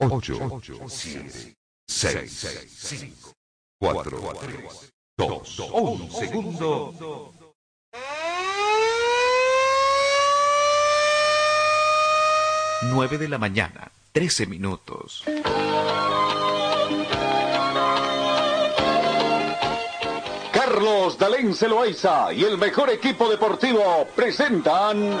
8, 7, 6, 5, 4, 3, 2, 1 segundo. Nueve de la mañana, 13 minutos. Carlos Dalén Celoaiza y el mejor equipo deportivo presentan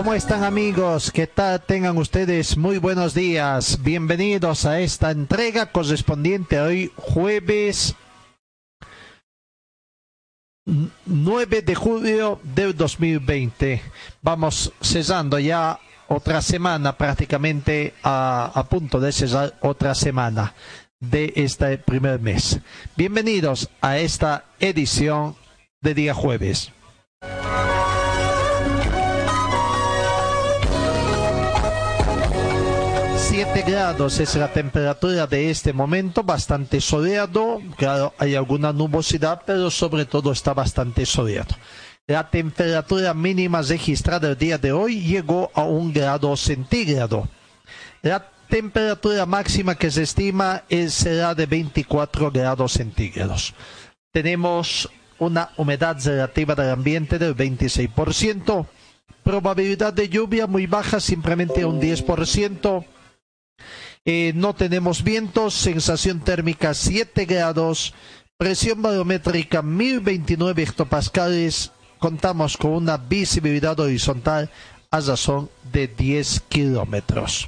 ¿Cómo están amigos? ¿Qué tal? Tengan ustedes muy buenos días. Bienvenidos a esta entrega correspondiente a hoy jueves 9 de julio del 2020. Vamos cesando ya otra semana prácticamente a, a punto de cesar otra semana de este primer mes. Bienvenidos a esta edición de día jueves. 7 grados es la temperatura de este momento, bastante soleado. Claro, hay alguna nubosidad, pero sobre todo está bastante soleado. La temperatura mínima registrada el día de hoy llegó a un grado centígrado. La temperatura máxima que se estima es, será de 24 grados centígrados. Tenemos una humedad relativa del ambiente del 26%, probabilidad de lluvia muy baja, simplemente un 10%. Eh, no tenemos vientos, sensación térmica 7 grados, presión barométrica 1029 hectopascales, contamos con una visibilidad horizontal a razón de 10 kilómetros.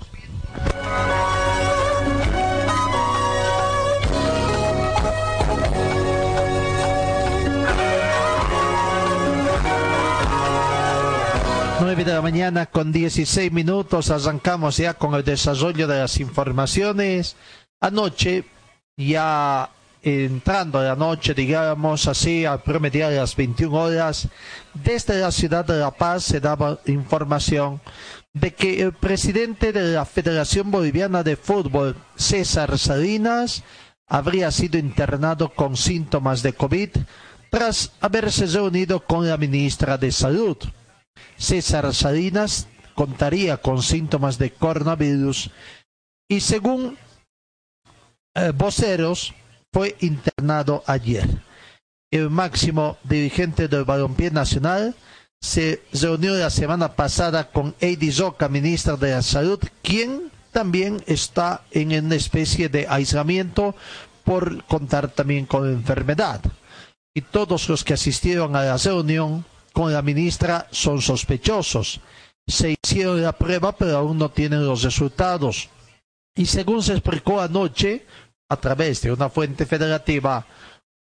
Nueve de la mañana con 16 minutos arrancamos ya con el desarrollo de las informaciones. Anoche, ya entrando a la noche, digamos así, a promediar las 21 horas, desde la ciudad de La Paz se daba información de que el presidente de la Federación Boliviana de Fútbol, César Salinas, habría sido internado con síntomas de COVID tras haberse reunido con la ministra de Salud. César Salinas contaría con síntomas de coronavirus y según eh, voceros fue internado ayer. El máximo dirigente del Balompié Nacional se reunió la semana pasada con Eddie Zoca, ministra de la Salud, quien también está en una especie de aislamiento por contar también con enfermedad. Y todos los que asistieron a la reunión con la ministra son sospechosos. Se hicieron la prueba, pero aún no tienen los resultados. Y según se explicó anoche, a través de una fuente federativa,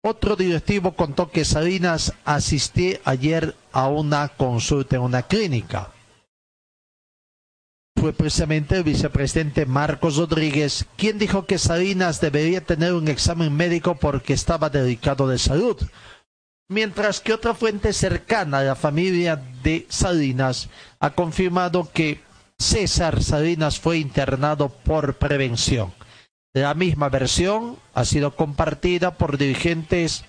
otro directivo contó que Salinas asistió ayer a una consulta en una clínica. Fue precisamente el vicepresidente Marcos Rodríguez quien dijo que Salinas debería tener un examen médico porque estaba delicado de salud mientras que otra fuente cercana a la familia de Salinas ha confirmado que César Salinas fue internado por prevención. La misma versión ha sido compartida por dirigentes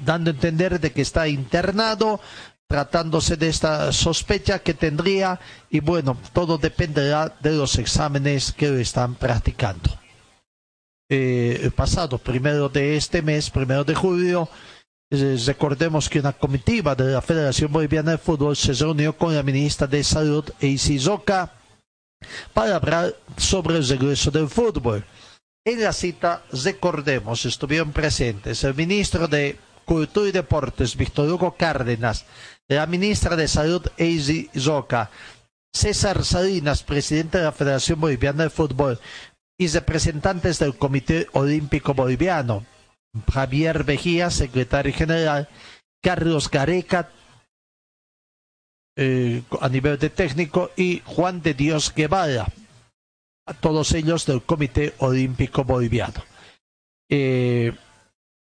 dando a entender de que está internado tratándose de esta sospecha que tendría y bueno, todo dependerá de los exámenes que están practicando. Eh, pasado primero de este mes, primero de julio, recordemos que una comitiva de la Federación Boliviana de Fútbol se reunió con la ministra de Salud, Eisi Zoca, para hablar sobre el regreso del fútbol. En la cita, recordemos, estuvieron presentes el ministro de Cultura y Deportes, Víctor Hugo Cárdenas, la ministra de Salud, Eisi Zoca, César Salinas, presidente de la Federación Boliviana de Fútbol, y representantes del Comité Olímpico Boliviano, Javier Vejía, secretario general, Carlos Gareca, eh, a nivel de técnico y Juan de Dios Guevara, todos ellos del Comité Olímpico Boliviano. Eh,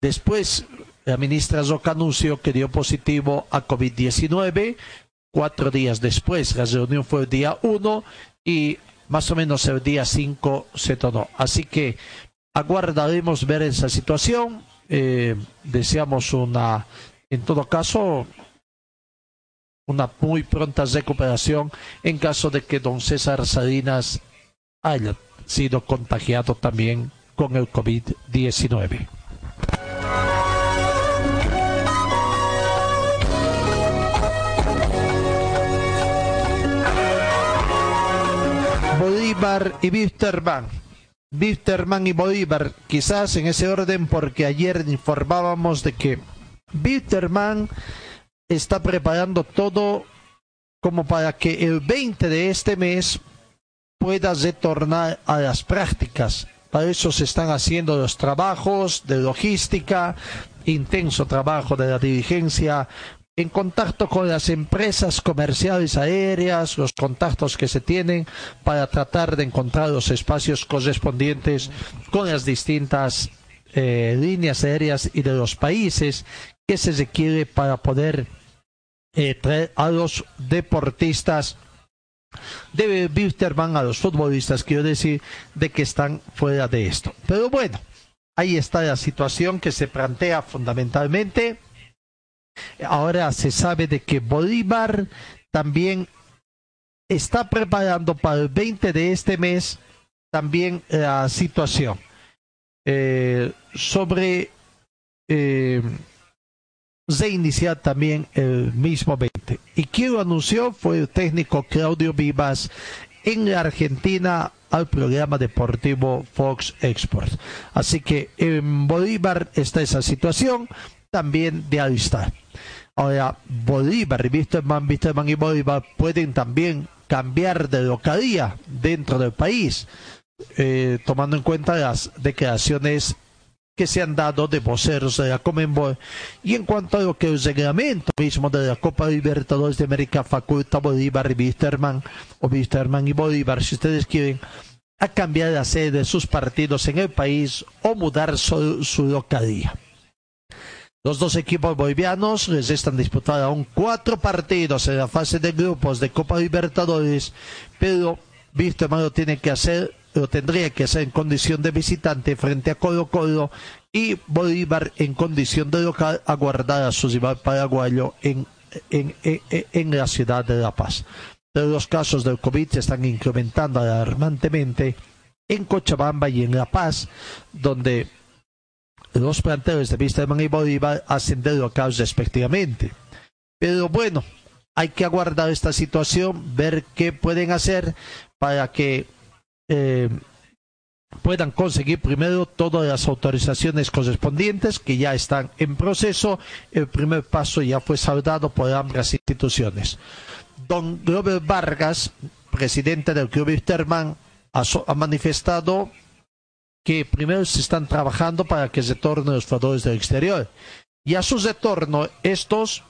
después, la ministra Zoca anunció que dio positivo a COVID-19. Cuatro días después, la reunión fue el día 1 y más o menos el día 5 se tornó. Así que aguardaremos ver esa situación. Eh, deseamos una, en todo caso, una muy pronta recuperación en caso de que don César Salinas haya sido contagiado también con el COVID-19. Bolívar y. Wisterman y Bolívar, quizás en ese orden porque ayer informábamos de que Wisterman está preparando todo como para que el 20 de este mes pueda retornar a las prácticas. Para eso se están haciendo los trabajos de logística, intenso trabajo de la dirigencia, en contacto con las empresas comerciales aéreas, los contactos que se tienen para tratar de encontrar los espacios correspondientes con las distintas eh, líneas aéreas y de los países que se requiere para poder eh, traer a los deportistas de Wisterman a los futbolistas, quiero decir, de que están fuera de esto. Pero bueno, ahí está la situación que se plantea fundamentalmente. Ahora se sabe de que Bolívar también está preparando para el 20 de este mes también la situación eh, sobre eh, iniciar también el mismo 20. Y quien lo anunció fue el técnico Claudio Vivas en la Argentina al programa deportivo Fox Export. Así que en Bolívar está esa situación también de alistar. Ahora, Bolívar, Wisterman, Wisterman y Bolívar pueden también cambiar de localía dentro del país, eh, tomando en cuenta las declaraciones que se han dado de voceros de la Comenbol y en cuanto a lo que el reglamento mismo de la Copa Libertadores de América faculta Bolívar y Wisterman o Wisterman y Bolívar si ustedes quieren a cambiar la sede de sus partidos en el país o mudar su, su localía. Los dos equipos bolivianos les están disputando aún cuatro partidos en la fase de grupos de Copa Libertadores, pero Wisterman lo tiene que hacer lo tendría que hacer en condición de visitante frente a Colo Colo y Bolívar en condición de local aguardar a su rival paraguayo en, en, en, la ciudad de La Paz. Pero los casos del COVID se están incrementando alarmantemente en Cochabamba y en La Paz, donde los planteles de Wisterman y Bolívar hacen de local respectivamente. Pero bueno, hay que aguardar esta situación, ver qué pueden hacer para que eh, puedan conseguir primero todas las autorizaciones correspondientes que ya están en proceso. El primer paso ya fue saldado por ambas instituciones. Don Robert Vargas, presidente del Club Wisterman, ha, manifestado que primero se están trabajando para que retornen los jugadores del exterior. Y a su retorno, estos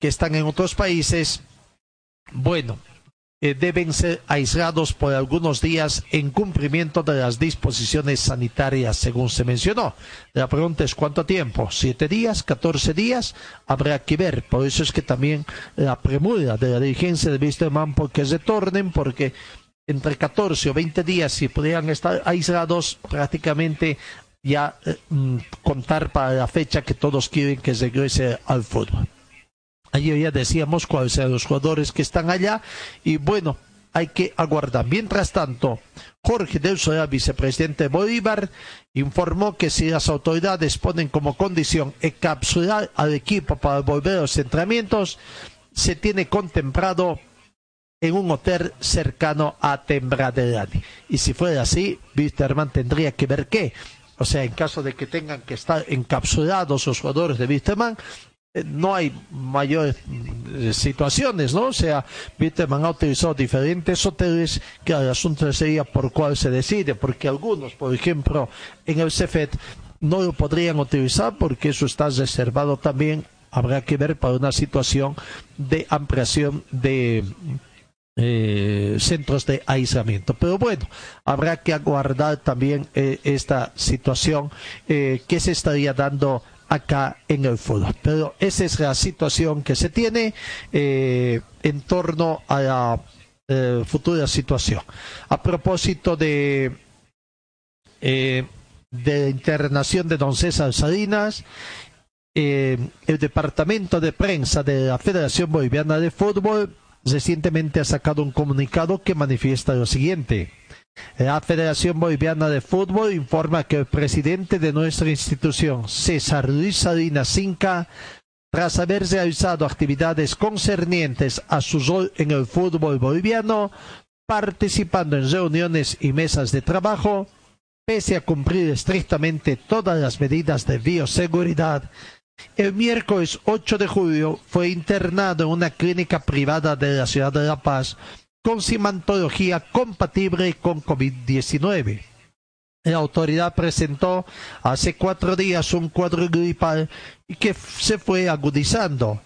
que están en otros países, bueno, eh, deben ser aislados por algunos días en cumplimiento de las disposiciones sanitarias, según se mencionó. La pregunta es cuánto tiempo, siete días, catorce días, habrá que ver. Por eso es que también la premura de la dirigencia de Wisterman porque retornen, porque entre catorce o veinte días, si podrían estar aislados, prácticamente ya eh, mm, contar para la fecha que todos quieren que regrese al fútbol. Ayer ya decíamos cuáles son los jugadores que están allá y bueno, hay que aguardar. Mientras tanto, Jorge del vicepresidente de Bolívar, informó que si las autoridades ponen como condición encapsular al equipo para volver a los entrenamientos, se tiene contemplado en un hotel cercano a Tembraderani. Y si fuera así, Wisterman tendría que ver qué. O sea, en caso de que tengan que estar encapsulados los jugadores de Wisterman, eh, no hay mayores eh, situaciones, ¿no? O sea, Bitterman ha utilizado diferentes hoteles, que el asunto sería por cuál se decide, porque algunos, por ejemplo, en el CEFET no lo podrían utilizar porque eso está reservado también habrá que ver para una situación de ampliación de eh, centros de aislamiento. Pero bueno, habrá que aguardar también eh, esta situación eh, que se estaría dando acá en el fútbol. Pero esa es la situación que se tiene en torno a la futura situación. A propósito de de internación de don César Salinas, el departamento de prensa de la Federación Boliviana de Fútbol recientemente ha sacado un comunicado que manifiesta lo siguiente. La Federación Boliviana de Fútbol informa que el presidente de nuestra institución, César Luis Salinas Cinca, tras haber realizado actividades concernientes a su rol en el fútbol boliviano, participando en reuniones y mesas de trabajo, pese a cumplir estrictamente todas las medidas de bioseguridad, el miércoles 8 de julio fue internado en una clínica privada de la ciudad de La Paz con simantología compatible con COVID-19. La autoridad presentó hace cuatro días un cuadro gripal que se fue agudizando.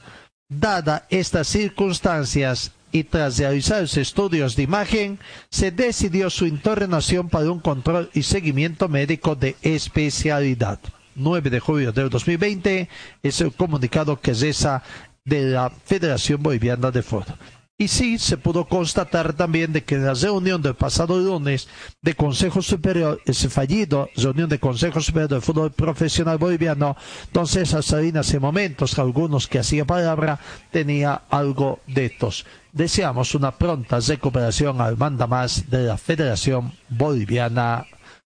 Dada estas circunstancias y tras realizarse estudios de imagen, se decidió su internación para un control y seguimiento médico de especialidad. 9 de julio del 2020 es el comunicado que cesa de la Federación Boliviana de Fútbol. Y sí, se pudo constatar también de que en la reunión del pasado lunes de Consejo Superior, ese fallido reunión de Consejo Superior del Fútbol Profesional Boliviano, entonces Salinas en momentos, algunos que hacía palabra, tenía algo de estos. Deseamos una pronta recuperación al manda más de la Federación Boliviana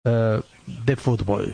eh, de Fútbol.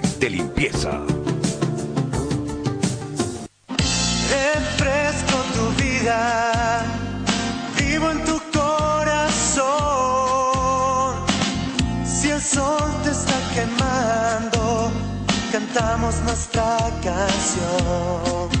De limpieza. Refresco tu vida, vivo en tu corazón. Si el sol te está quemando, cantamos nuestra canción.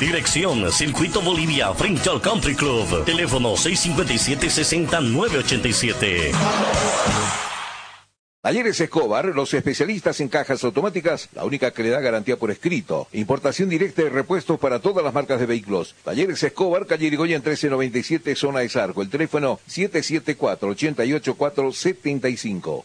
Dirección Circuito Bolivia frente al Country Club. Teléfono 657-6987. Talleres Escobar, los especialistas en cajas automáticas, la única que le da garantía por escrito. Importación directa de repuestos para todas las marcas de vehículos. Talleres Escobar, calle Irigoyen 1397, zona de Sarco. El teléfono 774-88475.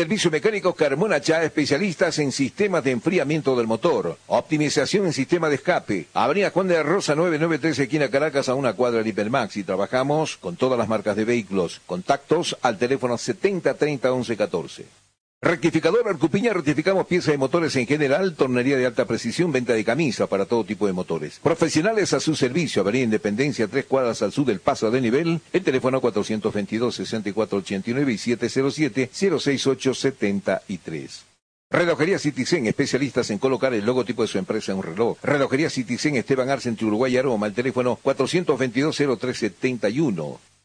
Servicio Mecánico Carmona Chá, especialistas en sistemas de enfriamiento del motor, optimización en sistema de escape. Avenida Juan de la Rosa 993, esquina Caracas, a una cuadra de Hipermax. Y trabajamos con todas las marcas de vehículos. Contactos al teléfono 70 30 11 14. Rectificador Arcupiña, rectificamos piezas de motores en general, tornería de alta precisión, venta de camisa para todo tipo de motores. Profesionales a su servicio, Avenida Independencia, tres cuadras al sur del paso de nivel, el teléfono 422-6489 y 707-06873. Relojería Citizen, especialistas en colocar el logotipo de su empresa en un reloj. Relojería Citizen, Esteban Arce, entre Uruguay y Aroma, el teléfono 422-0371.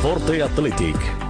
Forte Athletic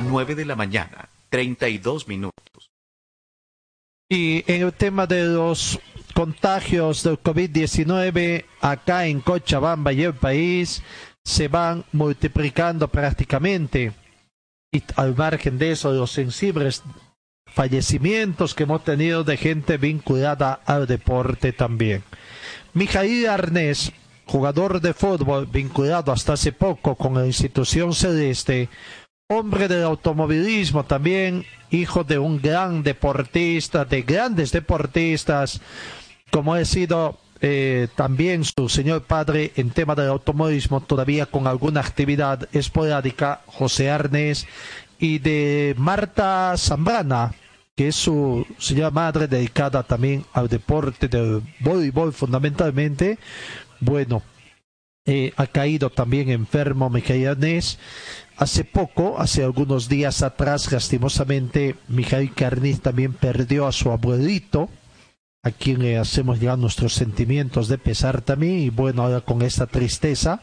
Nueve de la mañana, 32 minutos. Y en el tema de los contagios del COVID-19 acá en Cochabamba y el país se van multiplicando prácticamente. Y al margen de eso, los sensibles fallecimientos que hemos tenido de gente vinculada al deporte también. Mijail Arnés, jugador de fútbol vinculado hasta hace poco con la institución celeste, hombre del automovilismo también, hijo de un gran deportista, de grandes deportistas, como ha sido eh, también su señor padre en tema del automovilismo, todavía con alguna actividad esporádica, José Arnés, y de Marta Zambrana, que es su señora madre dedicada también al deporte del voleibol fundamentalmente. Bueno, eh, ha caído también enfermo Mijail Arnés. Hace poco, hace algunos días atrás, lastimosamente, Mijail Carniz también perdió a su abuelito, a quien le hacemos llegar nuestros sentimientos de pesar también, y bueno, ahora con esta tristeza,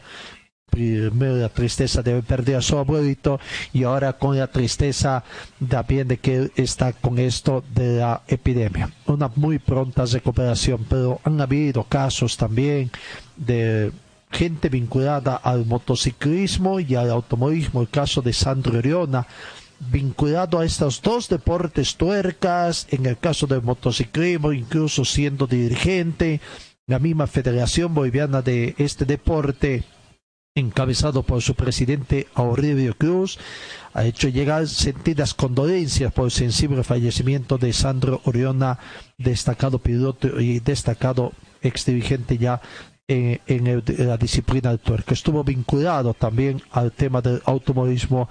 primero la tristeza de perdido a su abuelito y ahora con la tristeza también de que está con esto de la epidemia. Una muy pronta recuperación, pero han habido casos también de gente vinculada al motociclismo y al automovilismo, el caso de Sandro Oriona, vinculado a estos dos deportes tuercas, en el caso del motociclismo, incluso siendo dirigente, la misma Federación Boliviana de este deporte, encabezado por su presidente Aurelio Cruz, ha hecho llegar sentidas condolencias por el sensible fallecimiento de Sandro Oriona, destacado piloto y destacado ex dirigente ya en, la disciplina del tuerca. Estuvo vinculado también al tema del automovilismo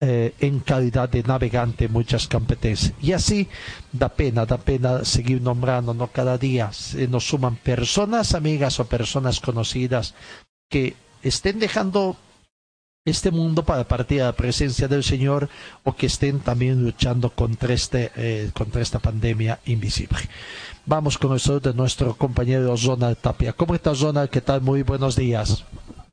eh, en calidad de navegante en muchas competencias. Y así da pena, da pena seguir nombrando, ¿no? Cada día se nos suman personas amigas o personas conocidas que estén dejando este mundo para partir a la presencia del Señor o que estén también luchando contra, este, eh, contra esta pandemia invisible. Vamos con el saludo de nuestro compañero Zonal Tapia. ¿Cómo está Zonal? ¿Qué tal? Muy buenos días.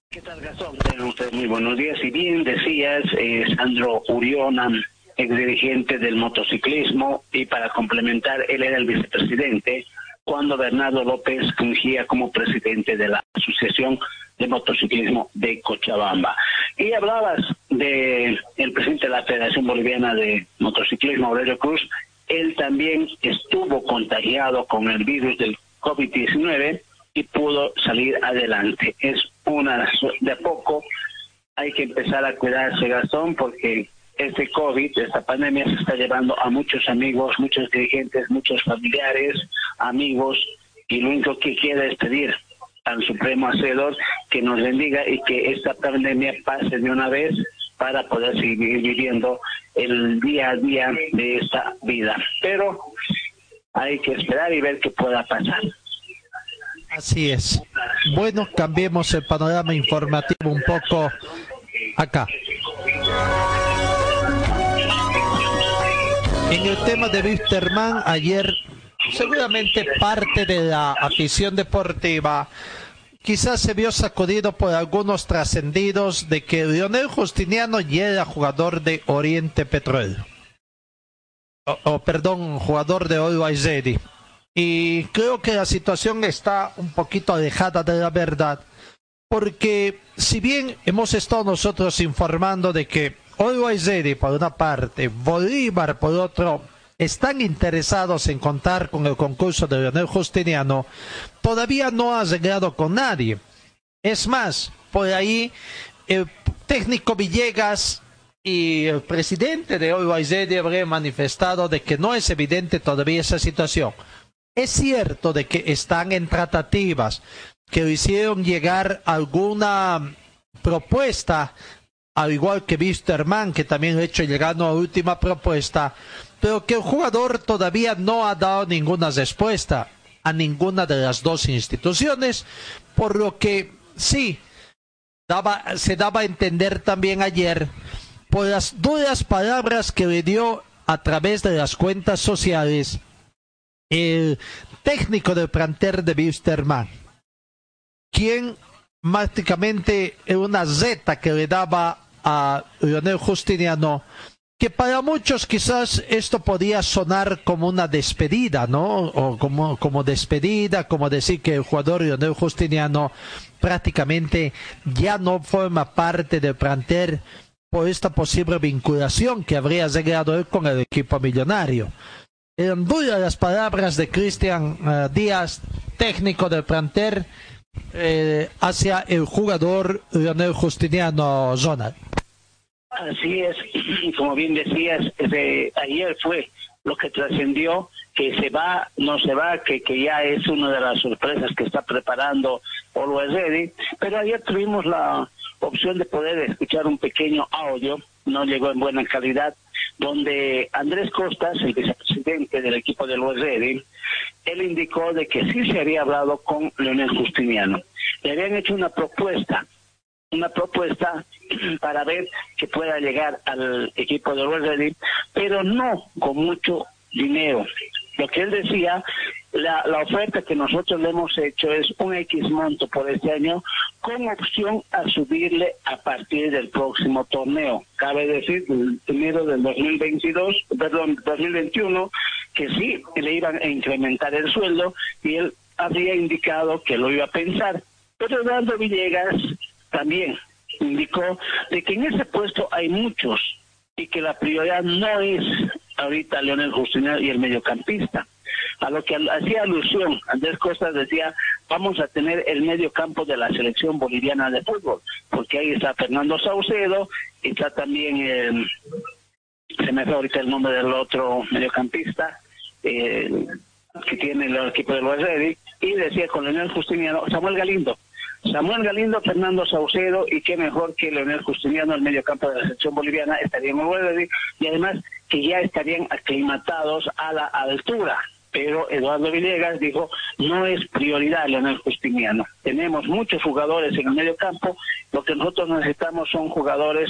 ¿Qué tal, Gastón? ustedes muy buenos días. Y bien decías, eh, Sandro Uriona, ex dirigente del motociclismo, y para complementar, él era el vicepresidente cuando Bernardo López fungía como presidente de la Asociación de Motociclismo de Cochabamba. Y hablabas de el presidente de la Federación Boliviana de Motociclismo, Aurelio Cruz. Él también estuvo contagiado con el virus del COVID-19 y pudo salir adelante. Es una de poco. Hay que empezar a cuidarse, Gastón, porque este COVID, esta pandemia, se está llevando a muchos amigos, muchos dirigentes, muchos familiares, amigos, y lo único que quiere es pedir al Supremo Hacedor que nos bendiga y que esta pandemia pase de una vez para poder seguir viviendo el día a día de esta vida. Pero hay que esperar y ver qué pueda pasar. Así es. Bueno, cambiemos el panorama informativo un poco acá. En el tema de Wisterman, ayer seguramente parte de la afición deportiva quizás se vio sacudido por algunos trascendidos de que Lionel Justiniano ya era jugador de Oriente Petróleo. O, perdón, jugador de Always y creo que la situación está un poquito alejada de la verdad, porque si bien hemos estado nosotros informando de que Always por una parte, Bolívar por otro, están interesados en contar con el concurso de Leonel Justiniano, todavía no ha llegado con nadie. Es más, por ahí el técnico Villegas y el presidente de Ready habrían manifestado de que no es evidente todavía esa situación. Es cierto de que están en tratativas, que hicieron llegar alguna propuesta, al igual que Wisterman, que también ha hecho llegar una última propuesta, pero que el jugador todavía no ha dado ninguna respuesta a ninguna de las dos instituciones, por lo que sí, se daba a entender también ayer por las duras palabras que le dio a través de las cuentas sociales el técnico del planter de Wisterman, quien prácticamente era una zeta que le daba a Leonel Justiniano, que para muchos quizás esto podía sonar como una despedida, ¿no? O como, como despedida, como decir que el jugador Leonel Justiniano prácticamente ya no forma parte del planter por esta posible vinculación que habría llegado él con el equipo millonario. En duda las palabras de Cristian eh, Díaz, técnico del planter, eh, hacia el jugador Leonel Justiniano Zonal. Así es, como bien decías, ayer fue lo que trascendió, que se va, no se va, que, que ya es una de las sorpresas que está preparando Always Ready, pero ayer tuvimos la opción de poder escuchar un pequeño audio, no llegó en buena calidad, donde Andrés Costas, el vicepresidente del equipo del Ready, él indicó de que sí se había hablado con Leonel Justiniano. Le habían hecho una propuesta, una propuesta para ver que pueda llegar al equipo del Ready, pero no con mucho dinero. Lo que él decía la, oferta que nosotros le hemos hecho es un X monto por este año con opción a subirle a partir del próximo torneo. Cabe decir, el enero del 2022, perdón, 2021, que sí le iban a incrementar el sueldo y él había indicado que lo iba a pensar. Pero Eduardo Villegas también indicó de que en ese puesto hay muchos y que la prioridad no es ahorita Leonel Justiniano y el mediocampista. A lo que hacía alusión, Andrés Costa decía, vamos a tener el medio campo de la selección boliviana de fútbol, porque ahí está Fernando Saucedo, está también, eh, se me fue ahorita el nombre del otro mediocampista, eh, que tiene el equipo de los y decía con Leonel Justiniano, Samuel Galindo. Samuel Galindo, Fernando Saucedo y qué mejor que Leonel Justiniano, el medio campo de la selección boliviana, estarían en y además que ya estarían aclimatados a la altura. Pero Eduardo Villegas dijo, no es prioridad Leonel Justiniano. Tenemos muchos jugadores en el medio campo, lo que nosotros necesitamos son jugadores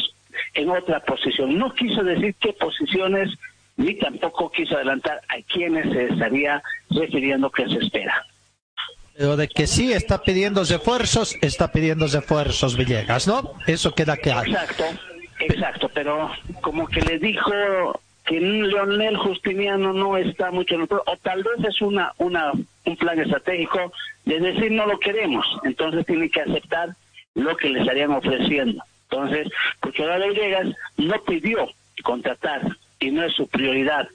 en otra posición. No quiso decir qué posiciones, ni tampoco quiso adelantar a quiénes se estaría refiriendo que se espera. Pero de que sí está pidiendo esfuerzos, está pidiendo esfuerzos Villegas, ¿no? Eso queda claro. Exacto, exacto, pero como que le dijo que Leonel Justiniano no está mucho en el o tal vez es una, una, un plan estratégico de decir no lo queremos, entonces tiene que aceptar lo que le estarían ofreciendo. Entonces, ahora Villegas no pidió contratar y no es su prioridad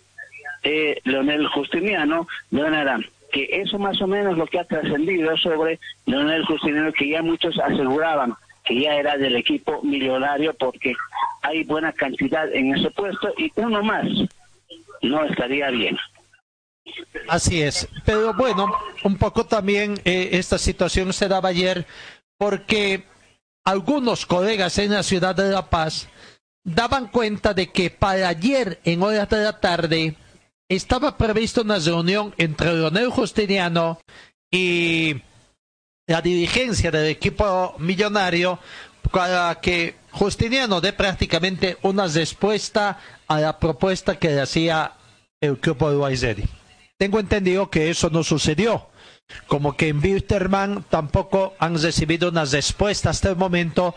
eh, Leonel Justiniano, Leonardo que eso más o menos lo que ha trascendido sobre Leonel Justiniano, que ya muchos aseguraban que ya era del equipo millonario porque hay buena cantidad en ese puesto y uno más no estaría bien. Así es, pero bueno, un poco también eh, esta situación se daba ayer porque algunos colegas en la ciudad de La Paz daban cuenta de que para ayer en horas de la tarde estaba prevista una reunión entre Leonel Justiniano y la dirigencia del equipo millonario para que Justiniano dé prácticamente una respuesta a la propuesta que le hacía el grupo de Guayzeri. Tengo entendido que eso no sucedió. Como que en Wilterman tampoco han recibido una respuesta hasta el momento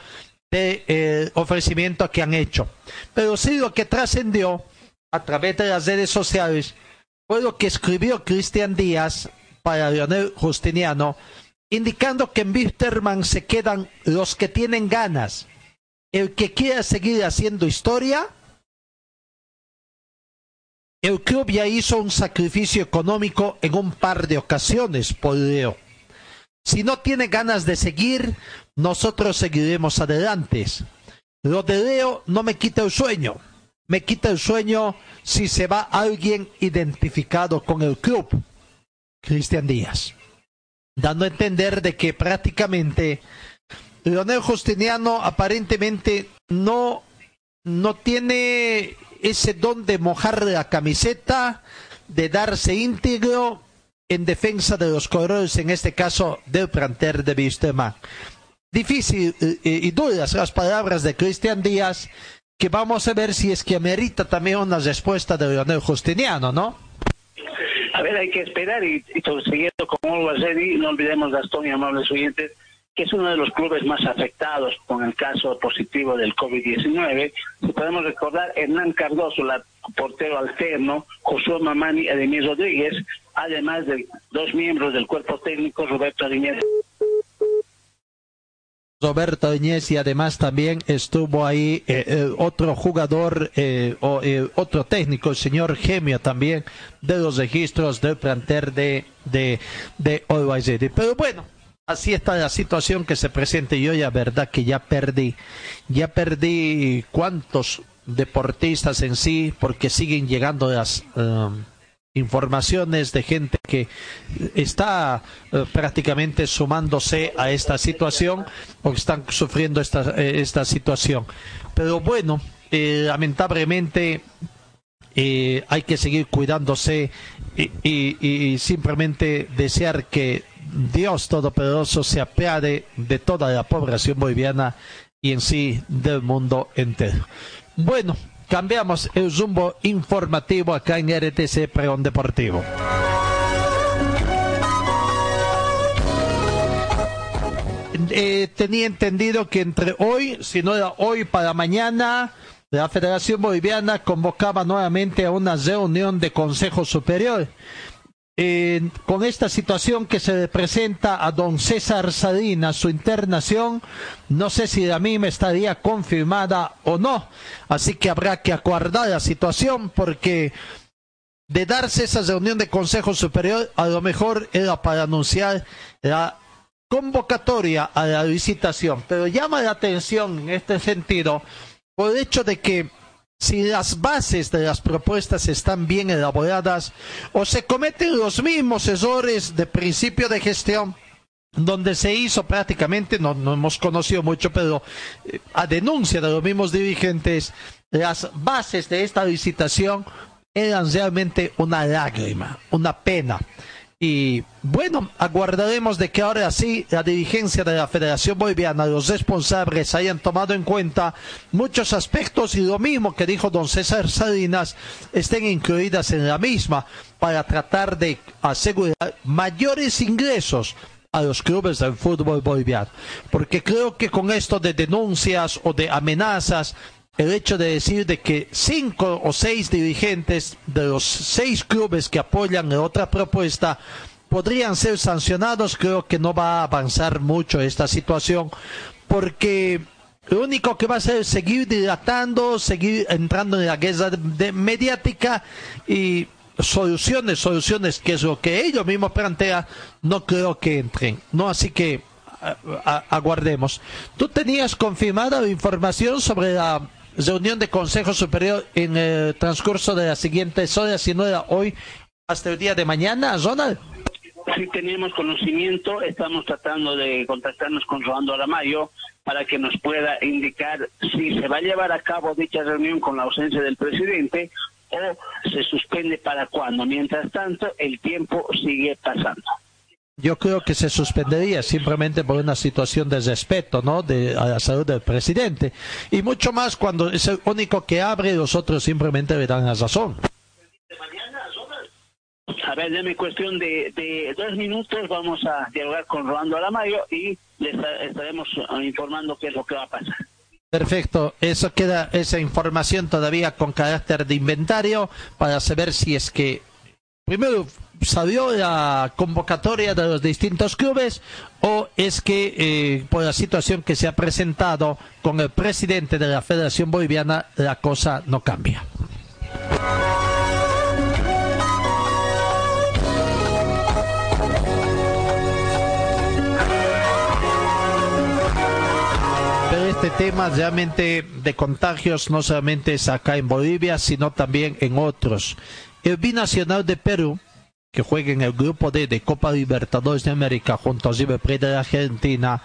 del de, ofrecimiento que han hecho. Pero sí lo que trascendió a través de las redes sociales fue lo que escribió Cristian Díaz para Leonel Justiniano, indicando que en Wisterman se quedan los que tienen ganas. El que quiera seguir haciendo historia, el club ya hizo un sacrificio económico en un par de ocasiones por Leo. Si no tiene ganas de seguir, nosotros seguiremos adelante. Lo de Leo no me quita el sueño me quita el sueño si se va alguien identificado con el club. Cristian Díaz. Dando a entender de que prácticamente Leonel Justiniano aparentemente no, no tiene ese don de mojar la camiseta, de darse íntegro en defensa de los colores, en este caso del planter de Vistema. Difícil eh, y duras las palabras de Cristian Díaz, que vamos a ver si es que amerita también una respuesta de Leonel Justiniano, ¿no? A ver, hay que esperar y, y siguiendo con y no olvidemos Gastón y amables oyentes, que es uno de los clubes más afectados con el caso positivo del COVID-19. Si podemos recordar, Hernán Cardoso, la portero alterno, Josué Mamani y Ademir Rodríguez, además de dos miembros del cuerpo técnico, Roberto Ademir Roberto Iñez y además también estuvo ahí eh, eh, otro jugador, eh, o, otro técnico, el señor Gemio también, de los registros del planter de, de, de Pero bueno, así está la situación que se presenta y yo ya verdad que ya perdí, ya perdí cuántos deportistas en sí, porque siguen llegando las... informaciones de gente que está eh, prácticamente sumándose a esta situación o que están sufriendo esta, eh, esta situación. Pero bueno, eh, lamentablemente hay que seguir cuidándose y, simplemente desear que Dios Todopoderoso se apiade de toda la población boliviana y en sí del mundo entero. Bueno, cambiamos el rumbo informativo acá en RTC Preón Deportivo. Eh, tenía entendido que entre hoy, si no era hoy para mañana, la Federación Boliviana convocaba nuevamente a una reunión de Consejo Superior eh, con esta situación que se presenta a don César Sadina, su internación, no sé si la misma estaría confirmada o no. Así que habrá que aguardar la situación porque de darse esa reunión de Consejo Superior, a lo mejor era para anunciar la convocatoria a la licitación. Pero llama la atención en este sentido por el hecho de que si las bases de las propuestas están bien elaboradas o se cometen los mismos errores de principio de gestión, donde se hizo prácticamente, no, no hemos conocido mucho, pero eh, a denuncia de los mismos dirigentes, las bases de esta licitación eran realmente una lágrima, una pena. Y bueno, aguardaremos de que ahora sí la dirigencia de la Federación Boliviana, los responsables hayan tomado en cuenta muchos aspectos y lo mismo que dijo don César Salinas estén incluidas en la misma para tratar de asegurar mayores ingresos a los clubes del fútbol boliviano. Porque creo que con esto de denuncias o de amenazas el hecho de decir de que cinco o seis dirigentes de los seis clubes que apoyan otra propuesta podrían ser sancionados, creo que no va a avanzar mucho esta situación, porque lo único que va a hacer es seguir dilatando, seguir entrando en la guerra de, mediática y soluciones, soluciones, que es lo que ellos mismos plantean, no creo que entren. No, así que aguardemos. ¿Tú tenías confirmada información sobre la reunión de Consejo Superior en el transcurso de las siguientes horas, si no era hoy, hasta el día de mañana, Ronald. Sí tenemos conocimiento, estamos tratando de contactarnos con Rolando Aramayo para que nos pueda indicar si se va a llevar a cabo dicha reunión con la ausencia del presidente o se suspende para cuándo. Mientras tanto, el tiempo sigue pasando yo creo que se suspendería simplemente por una situación de respeto, ¿no? De, a la salud del presidente. Y mucho más cuando es el único que abre y los otros simplemente le dan la razón. A ver, de cuestión de, dos minutos, vamos a dialogar con Rolando Alamayo y les estaremos informando qué es lo que va a pasar. Perfecto, eso queda esa información todavía con carácter de inventario para saber si es que primero salió la convocatoria de los distintos clubes o es que eh, por la situación que se ha presentado con el presidente de la Federación Boliviana la cosa no cambia. Pero este tema realmente de contagios no solamente es acá en Bolivia, sino también en otros. El Binacional de Perú que juega en el grupo D de Copa Libertadores de América junto a River Plate de Argentina,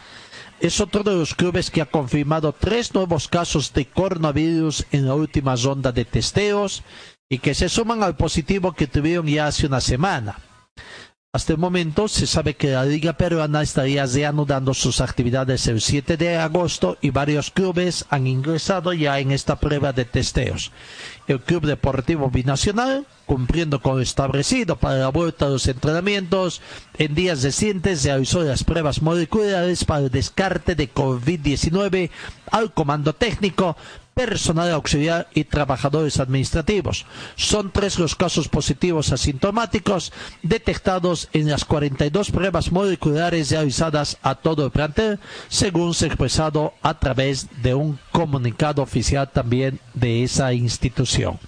es otro de los clubes que ha confirmado tres nuevos casos de coronavirus en la última ronda de testeos y que se suman al positivo que tuvieron ya hace una semana. Hasta el momento se sabe que la Liga Peruana estaría reanudando sus actividades el 7 de agosto y varios clubes han ingresado ya en esta prueba de testeos. El Club Deportivo Binacional, cumpliendo con lo establecido para la vuelta a los entrenamientos, en días recientes realizó las pruebas moleculares para el descarte de COVID-19 al comando técnico personal auxiliar y trabajadores administrativos. Son tres los casos positivos asintomáticos detectados en las 42 pruebas moleculares realizadas a todo el plantel, según se ha expresado a través de un comunicado oficial también de esa institución.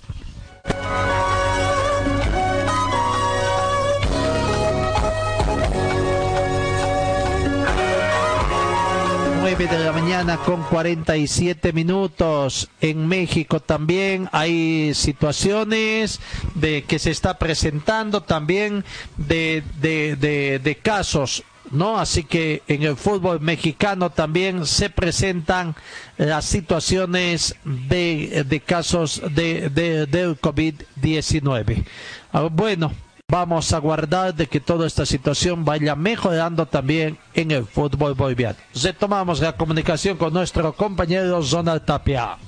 9 de la mañana con 47 minutos. En México también hay situaciones de que se está presentando también de, de, de, casos ¿no? Así que en el fútbol mexicano también se presentan las situaciones de, de casos de, de del COVID-19. Ah, bueno, vamos a guardar de que toda esta situación vaya mejorando también en el fútbol boliviano. Retomamos la comunicación con nuestro compañero Zonal Tapia.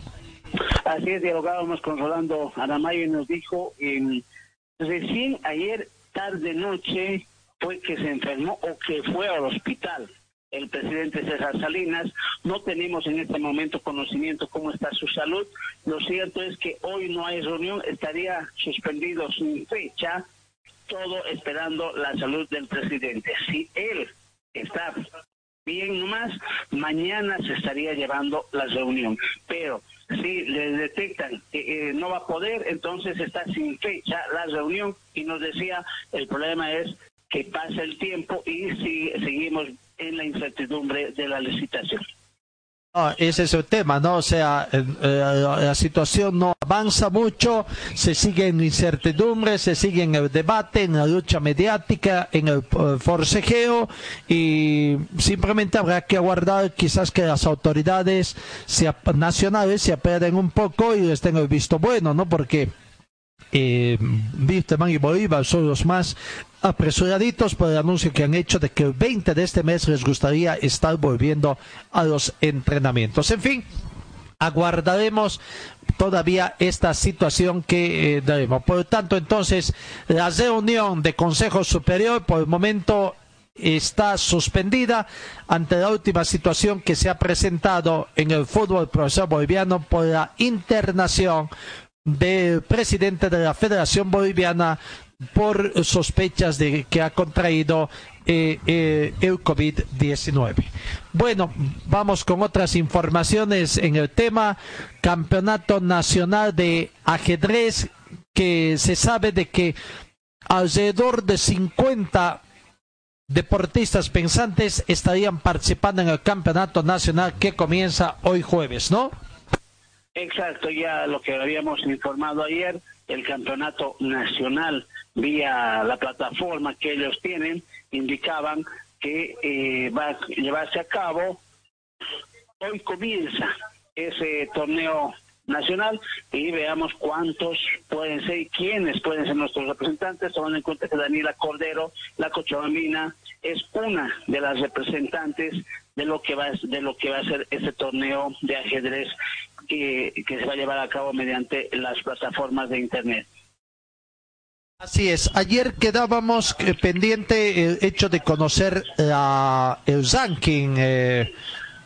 Así es, dialogábamos con Rolando Aramayo y nos dijo, eh, recién ayer tarde noche fue que se enfermó o que fue al hospital. el presidente César Salinas. No tenemos en este momento conocimiento cómo está su salud. Lo cierto es que hoy no hay reunión, estaría suspendido sin fecha, todo esperando la salud del presidente. Si él está bien nomás, mañana se estaría llevando la reunión. Pero si le detectan que eh, no va a poder, entonces está sin fecha la reunión y nos decía, el problema es que pasa el tiempo y si seguimos en la incertidumbre de la licitación. Ah, ese es el tema, ¿no? O sea, eh, la situación no avanza mucho, se sigue en incertidumbre, se sigue en el debate, en la lucha mediática, en el eh, forcejeo y simplemente habrá que aguardar quizás que las autoridades nacionales se aperen un poco y les tengan el visto bueno, ¿no? Porque eh, y Bolívar son los más apresuraditos por el anuncio que han hecho de que el 20 de este mes les gustaría estar volviendo a los entrenamientos. En fin, aguardaremos todavía esta situación que eh, daremos. Por lo tanto, entonces, la reunión de Consejo Superior por el momento está suspendida ante la última situación que se ha presentado en el fútbol profesor boliviano por la internación del presidente de la Federación Boliviana por sospechas de que ha contraído eh, eh, el COVID-19. Bueno, vamos con otras informaciones en el tema Campeonato Nacional de Ajedrez, que se sabe de que alrededor de 50 deportistas pensantes estarían participando en el Campeonato Nacional que comienza hoy jueves, ¿no? Exacto, ya lo que habíamos informado ayer, el Campeonato Nacional vía la plataforma que ellos tienen, indicaban que eh, va a llevarse a cabo. Hoy comienza ese torneo nacional y veamos cuántos pueden ser y quiénes pueden ser nuestros representantes, tomando en cuenta que Daniela Cordero, la Cochabambina, es una de las representantes de lo que va de lo que va a ser ese torneo de ajedrez que, que se va a llevar a cabo mediante las plataformas de internet. Así es, ayer quedábamos eh, pendiente el hecho de conocer la, el ranking eh,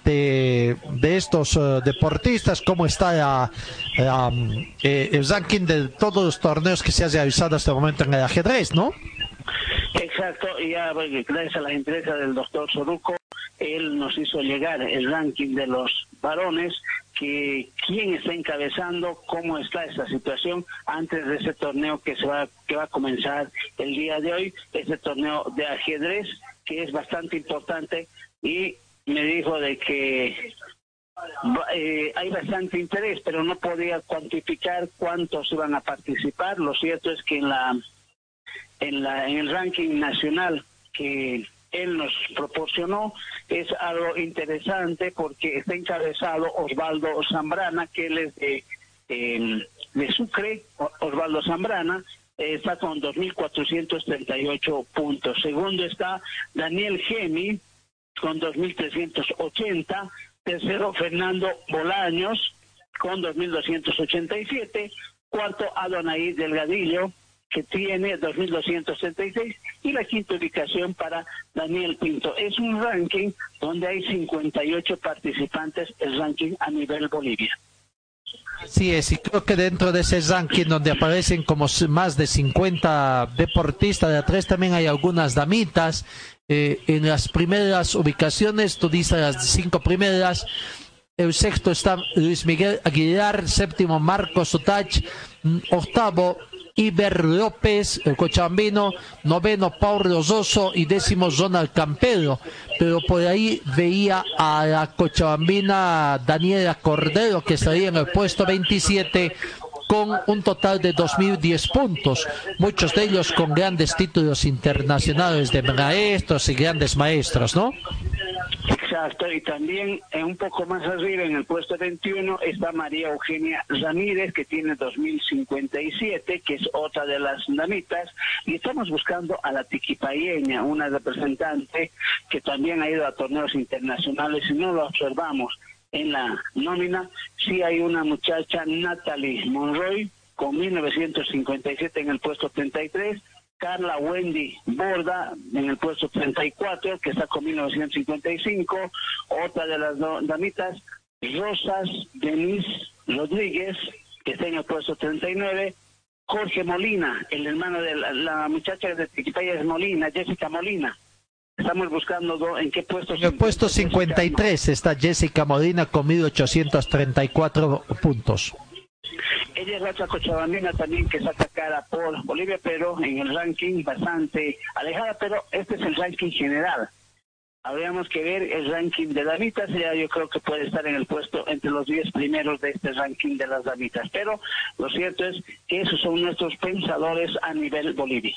de, de, estos eh, deportistas, cómo está el ranking de todos los torneos que se ha realizado hasta el momento en el ajedrez, ¿no? Exacto, y ya gracias a la empresa del doctor Soruco, él nos hizo llegar el ranking de los varones que quién está encabezando, cómo está esta situación antes de ese torneo que se va que va a comenzar el día de hoy, ese torneo de ajedrez que es bastante importante y me dijo de que eh, hay bastante interés, pero no podía cuantificar cuántos iban a participar. Lo cierto es que en la en la en el ranking nacional que él nos proporcionó es algo interesante porque está encabezado Osvaldo Zambrana, que él es de, de Sucre, Osvaldo Zambrana, está con 2.438 puntos. Segundo está Daniel Gemi con 2.380. Tercero, Fernando Bolaños con 2.287. Cuarto, Adonai Delgadillo que tiene 2.266 y la quinta ubicación para Daniel Pinto. Es un ranking donde hay 58 participantes, el ranking a nivel Bolivia. Así es, y creo que dentro de ese ranking donde aparecen como más de 50 deportistas de atrás también hay algunas damitas. Eh, en las primeras ubicaciones, tú dices las cinco primeras, el sexto está Luis Miguel Aguilar, séptimo Marcos Sotach, mm, octavo Iber López, el cochabambino, noveno Paulo Rosso y décimo Ronald Campero. Pero por ahí veía a la cochabambina Daniela Cordero que estaría en el puesto 27 con un total de 2.010 puntos, muchos de ellos con grandes títulos internacionales de maestros y grandes maestros, ¿no? Exacto, y también eh, un poco más arriba, en el puesto 21, está María Eugenia Ramírez, que tiene 2057, que es otra de las damitas, y estamos buscando a la tiquipayeña, una representante que también ha ido a torneos internacionales y no lo observamos en la nómina. Sí hay una muchacha, Natalie Monroy, con 1957 en el puesto 33, Carla Wendy Borda en el puesto 34, que está con 1955. Otra de las damitas, Rosas Denise Rodríguez, que está en el puesto 39. Jorge Molina, el hermano de la, la muchacha de Tiquitaya es Molina, Jessica Molina. Estamos buscando do- en qué puesto. En el puesto 53 está Jessica Molina con 1834 puntos. Ella es racha cochabambina también que saca cara por Bolivia, pero en el ranking bastante alejada, pero este es el ranking general. Habríamos que ver el ranking de damitas, ya yo creo que puede estar en el puesto entre los 10 primeros de este ranking de las damitas, pero lo cierto es que esos son nuestros pensadores a nivel Bolivia.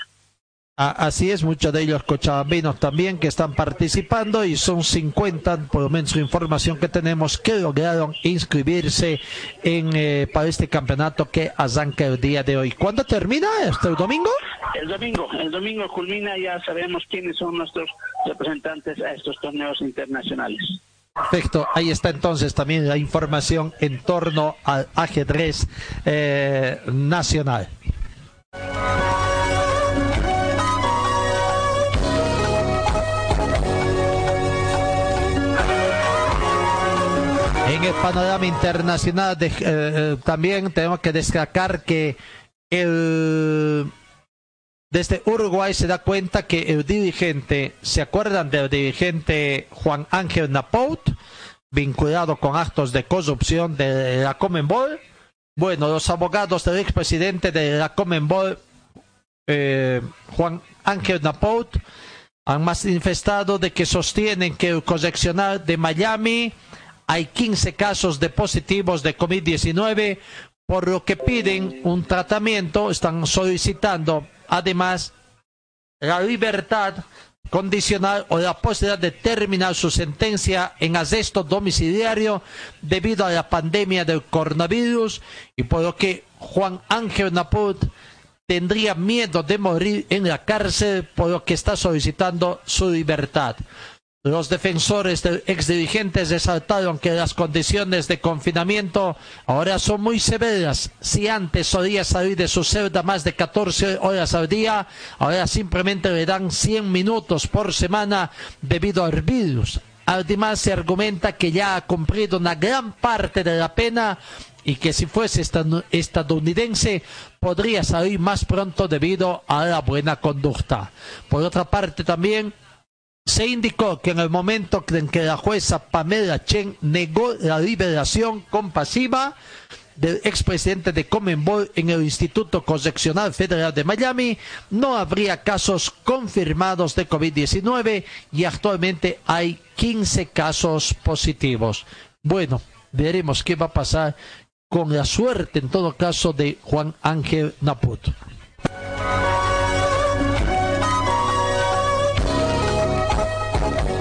Así es, muchos de ellos cochabambinos también que están participando y son 50, por lo menos información que tenemos, que lograron inscribirse en, eh, para este campeonato que arranca el día de hoy. ¿Cuándo termina? ¿Este domingo? El domingo, el domingo culmina, ya sabemos quiénes son nuestros representantes a estos torneos internacionales. Perfecto, ahí está entonces también la información en torno al ajedrez eh, nacional. El panorama internacional de- eh, eh, también tenemos que destacar que desde Uruguay se da cuenta que el dirigente, ¿se acuerdan del dirigente Juan Ángel Napout, vinculado con actos de corrupción de la Comenbol? Bueno, los abogados del expresidente de la Comenbol, eh, Juan Ángel Napout, han manifestado de que sostienen que el correccional de Miami hay 15 casos de positivos de COVID-19, por lo que piden un tratamiento, están solicitando además la libertad condicional o la posibilidad de terminar su sentencia en arresto domiciliario debido a la pandemia del coronavirus y por lo que Juan Ángel Naput tendría miedo de morir en la cárcel por lo que está solicitando su libertad. Los defensores del exdirigente resaltaron que las condiciones de confinamiento ahora son muy severas. Si antes solía salir de su celda más de 14 horas al día, ahora simplemente le dan 100 minutos por semana debido al virus. Además, se argumenta que ya ha cumplido una gran parte de la pena y que si fuese estad- estadounidense podría salir más pronto debido a la buena conducta. Por otra parte, también se indicó que en el momento en que la jueza Pamela Chen negó la liberación compasiva del expresidente de Comenbol en el Instituto Correccional Federal de Miami, no habría casos confirmados de COVID-19 y actualmente hay 15 casos positivos. Bueno, veremos qué va a pasar con la suerte en todo caso de Juan Ángel Naput.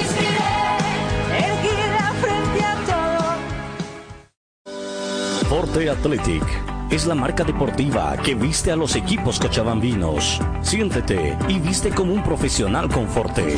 Forte Athletic es la marca deportiva que viste a los equipos cochabambinos. Siéntete y viste como un profesional con Forte.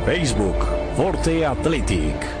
Facebook, Forte Athletic.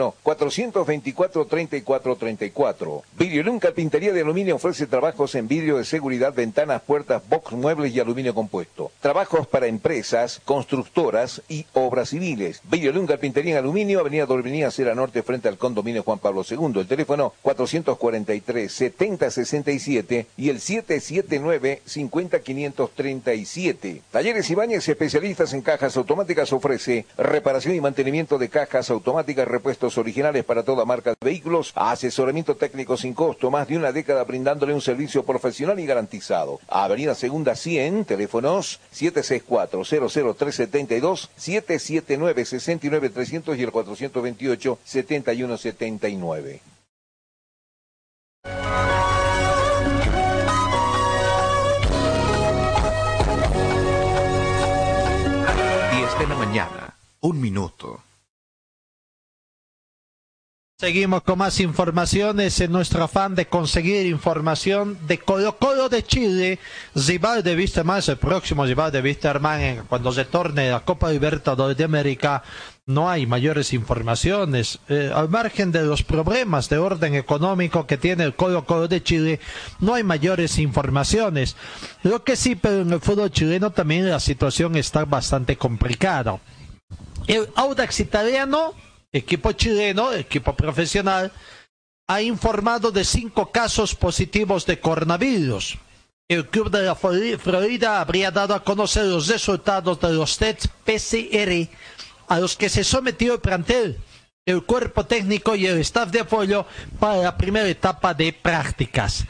424-3434. Videolum Carpintería de Aluminio ofrece trabajos en vidrio de seguridad, ventanas, puertas, box, muebles y aluminio compuesto. Trabajos para empresas, constructoras y obras civiles. Videolum Carpintería en Aluminio, Avenida Dorminía, Cera Norte, frente al condominio Juan Pablo II. El teléfono 443-7067 y el 779-50537. Talleres Ibáñez, especialistas en cajas automáticas, ofrece reparación y mantenimiento de cajas automáticas, repuestos originales para toda marca de vehículos, asesoramiento técnico sin costo, más de una década brindándole un servicio profesional y garantizado. Avenida Segunda 100, teléfonos 764-00372, 779-69300 y el 428-7179. Diez de la mañana, un minuto. Seguimos con más informaciones en nuestro afán de conseguir información de Colo Colo de Chile. Zibar de Wisterman, el próximo Zibar de Wisterman, cuando se torne la Copa Libertadores de América, no hay mayores informaciones. Eh, al margen de los problemas de orden económico que tiene el Colo Colo de Chile, no hay mayores informaciones. Lo que sí, pero en el fútbol chileno también la situación está bastante complicada. El Audax italiano equipo chileno, equipo profesional, ha informado de cinco casos positivos de coronavirus. El club de la Florida habría dado a conocer los resultados de los test PCR a los que se sometió el plantel, el cuerpo técnico y el staff de apoyo para la primera etapa de prácticas.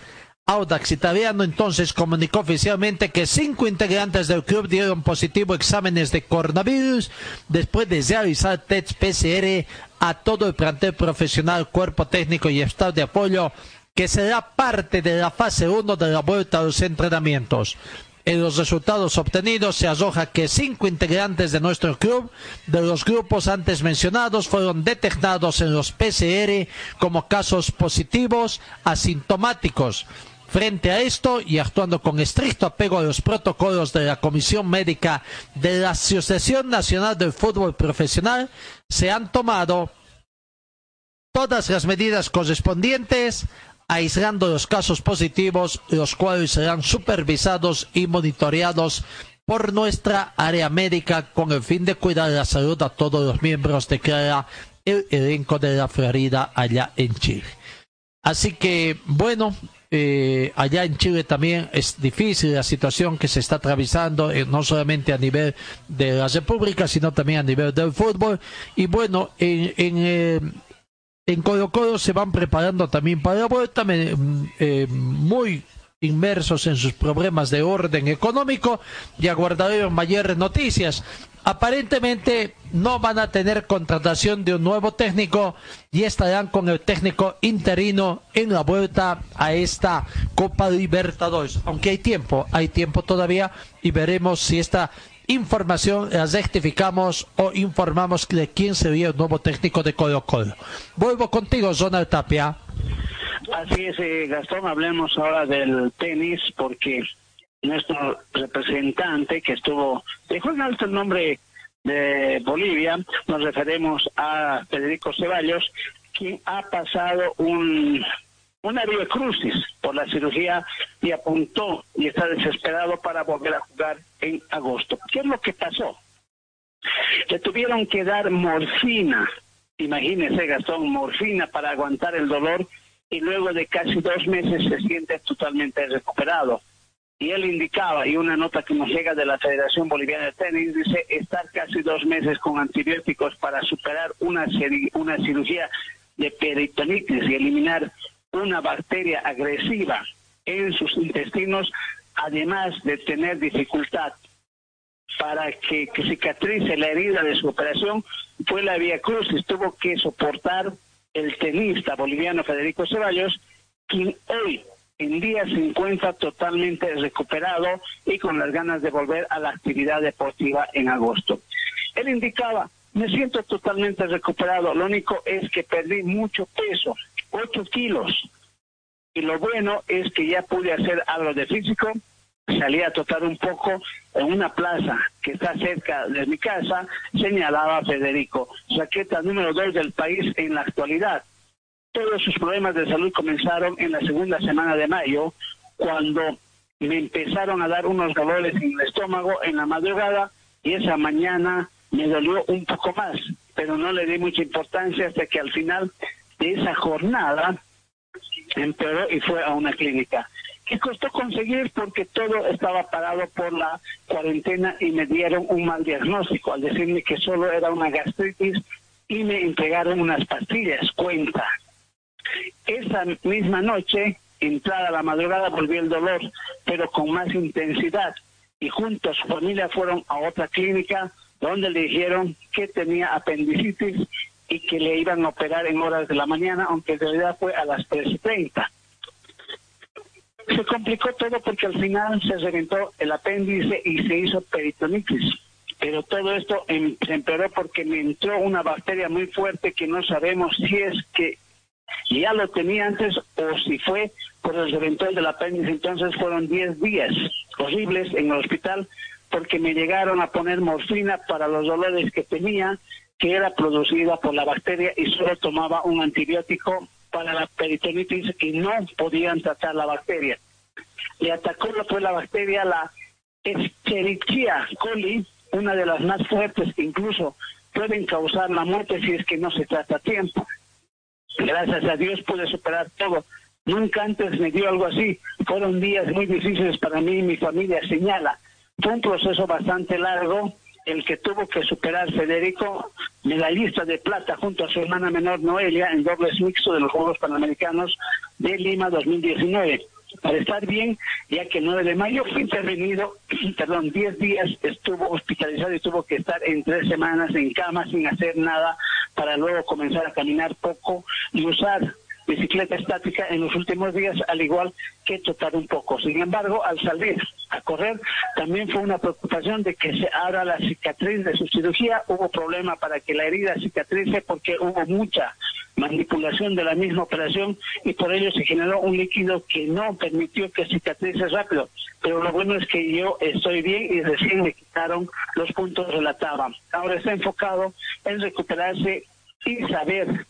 Audax Italiano entonces comunicó oficialmente que cinco integrantes del club dieron positivo exámenes de coronavirus después de realizar test PCR a todo el plantel profesional, cuerpo técnico y staff de apoyo que será parte de la fase 1 de la vuelta a los entrenamientos. En los resultados obtenidos se arroja que cinco integrantes de nuestro club de los grupos antes mencionados fueron detectados en los PCR como casos positivos asintomáticos. Frente a esto y actuando con estricto apego a los protocolos de la Comisión Médica de la Asociación Nacional del Fútbol Profesional, se han tomado todas las medidas correspondientes aislando los casos positivos, los cuales serán supervisados y monitoreados por nuestra área médica con el fin de cuidar la salud a todos los miembros de cada el elenco de la Florida allá en Chile. Así que, bueno, eh, allá en Chile también es difícil la situación que se está atravesando, eh, no solamente a nivel de la República, sino también a nivel del fútbol. Y bueno, en, en, eh, en Colo Colo se van preparando también para la vuelta, me- eh, muy inmersos en sus problemas de orden económico y aguardaremos mayores noticias. Aparentemente no van a tener contratación de un nuevo técnico y estarán con el técnico interino en la vuelta a esta Copa Libertadores. Aunque hay tiempo, hay tiempo todavía y veremos si esta información la rectificamos o informamos de quién sería el nuevo técnico de Colo Colo. Vuelvo contigo, Zonal Tapia. Así es, eh, Gastón, hablemos ahora del tenis porque nuestro representante que estuvo, dejó en alto el nombre de Bolivia, nos referimos a Federico Ceballos, quien ha pasado un, una crucis por la cirugía y apuntó y está desesperado para volver a jugar en agosto. ¿Qué es lo que pasó? Le tuvieron que dar morfina, imagínese Gastón, morfina para aguantar el dolor y luego de casi dos meses se siente totalmente recuperado. Y él indicaba, y una nota que nos llega de la Federación Boliviana de Tenis, dice estar casi dos meses con antibióticos para superar una, una cirugía de peritonitis y eliminar una bacteria agresiva en sus intestinos, además de tener dificultad para que, que cicatrice la herida de su operación, fue la vía crucis. Tuvo que soportar el tenista boliviano Federico Ceballos, quien hoy en día se encuentra totalmente recuperado y con las ganas de volver a la actividad deportiva en agosto. Él indicaba, me siento totalmente recuperado, lo único es que perdí mucho peso, 8 kilos, y lo bueno es que ya pude hacer algo de físico, salí a trotar un poco en una plaza que está cerca de mi casa, señalaba Federico, saqueta número dos del país en la actualidad. Todos sus problemas de salud comenzaron en la segunda semana de mayo, cuando me empezaron a dar unos dolores en el estómago en la madrugada y esa mañana me dolió un poco más, pero no le di mucha importancia hasta que al final de esa jornada empeoró y fue a una clínica. ¿Qué costó conseguir? Porque todo estaba parado por la cuarentena y me dieron un mal diagnóstico al decirme que solo era una gastritis y me entregaron unas pastillas, cuenta. Esa misma noche, entrada la madrugada, volvió el dolor, pero con más intensidad. Y junto a su familia fueron a otra clínica donde le dijeron que tenía apendicitis y que le iban a operar en horas de la mañana, aunque en realidad fue a las 3.30. Se complicó todo porque al final se reventó el apéndice y se hizo peritonitis. Pero todo esto em- se empeoró porque me entró una bacteria muy fuerte que no sabemos si es que ya lo tenía antes o si fue por el reventón del apéndice. Entonces fueron 10 días horribles en el hospital porque me llegaron a poner morfina para los dolores que tenía, que era producida por la bacteria y solo tomaba un antibiótico para la peritonitis y no podían tratar la bacteria. Le atacó fue la bacteria, la Escherichia coli, una de las más fuertes que incluso pueden causar la muerte si es que no se trata a tiempo. Gracias a Dios pude superar todo. Nunca antes me dio algo así. Fueron días muy difíciles para mí y mi familia, señala. Fue un proceso bastante largo el que tuvo que superar Federico, medallista de plata junto a su hermana menor Noelia en dobles mixto de los Juegos Panamericanos de Lima 2019. Para estar bien, ya que el 9 de mayo fue intervenido, perdón, 10 días estuvo hospitalizado y tuvo que estar en tres semanas en cama sin hacer nada para luego comenzar a caminar poco y usar bicicleta estática en los últimos días, al igual que trotar un poco. Sin embargo, al salir a correr, también fue una preocupación de que se abra la cicatriz de su cirugía. Hubo problema para que la herida cicatrice porque hubo mucha manipulación de la misma operación y por ello se generó un líquido que no permitió que cicatrice rápido. Pero lo bueno es que yo estoy bien y recién me quitaron los puntos relataban. Ahora está enfocado en recuperarse y saber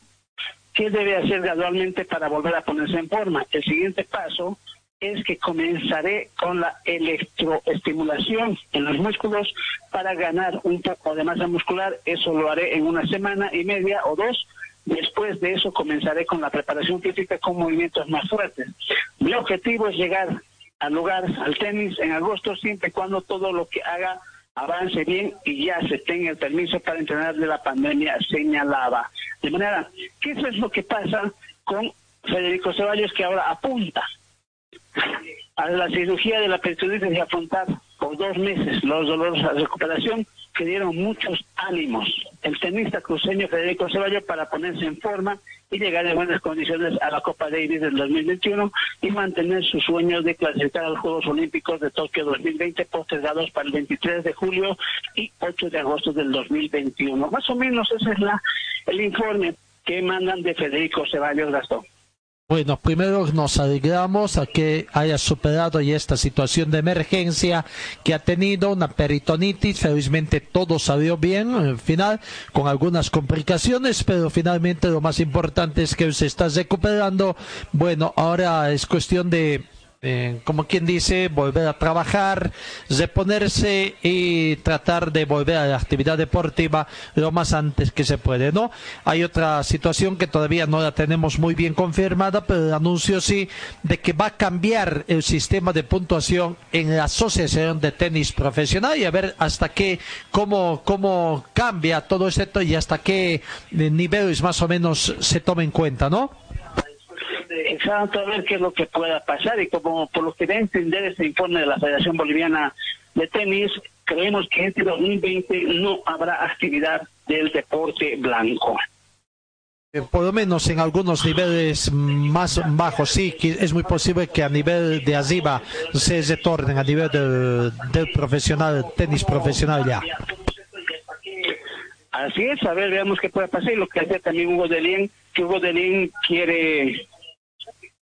qué debe hacer gradualmente para volver a ponerse en forma. El siguiente paso es que comenzaré con la electroestimulación en los músculos para ganar un poco de masa muscular. Eso lo haré en una semana y media o dos. Después de eso comenzaré con la preparación física con movimientos más fuertes. Mi objetivo es llegar al lugar, al tenis, en agosto, siempre y cuando todo lo que haga avance bien y ya se tenga el permiso para entrenar de la pandemia, señalaba. De manera eso es lo que pasa con Federico Ceballos, que ahora apunta a la cirugía de la peritonitis y afrontar por dos meses los dolores a recuperación que dieron muchos ánimos el tenista cruceño Federico Ceballos para ponerse en forma y llegar en buenas condiciones a la Copa Davis del 2021 y mantener sus sueños de clasificar a los Juegos Olímpicos de Tokio 2020 postergados para el 23 de julio y 8 de agosto del 2021. Más o menos ese es la el informe que mandan de Federico Ceballos Gastón. Bueno, primero nos alegramos a que haya superado ya esta situación de emergencia que ha tenido una peritonitis. Felizmente todo salió bien al final, con algunas complicaciones, pero finalmente lo más importante es que se está recuperando. Bueno, ahora es cuestión de eh, como quien dice, volver a trabajar, reponerse y tratar de volver a la actividad deportiva lo más antes que se puede, ¿no? Hay otra situación que todavía no la tenemos muy bien confirmada, pero el anuncio sí de que va a cambiar el sistema de puntuación en la Asociación de Tenis Profesional y a ver hasta qué, cómo, cómo cambia todo esto y hasta qué niveles más o menos se toma en cuenta, ¿no? Exacto a ver qué es lo que pueda pasar y como por lo que a entender este informe de la Federación Boliviana de Tenis, creemos que este 2020 no habrá actividad del deporte blanco. Eh, por lo menos en algunos niveles más bajos, sí, es muy posible que a nivel de arriba se retornen a nivel del, del profesional, tenis profesional ya. Así es, a ver, veamos qué puede pasar y lo que hace también Hugo Delien, que Hugo Delien quiere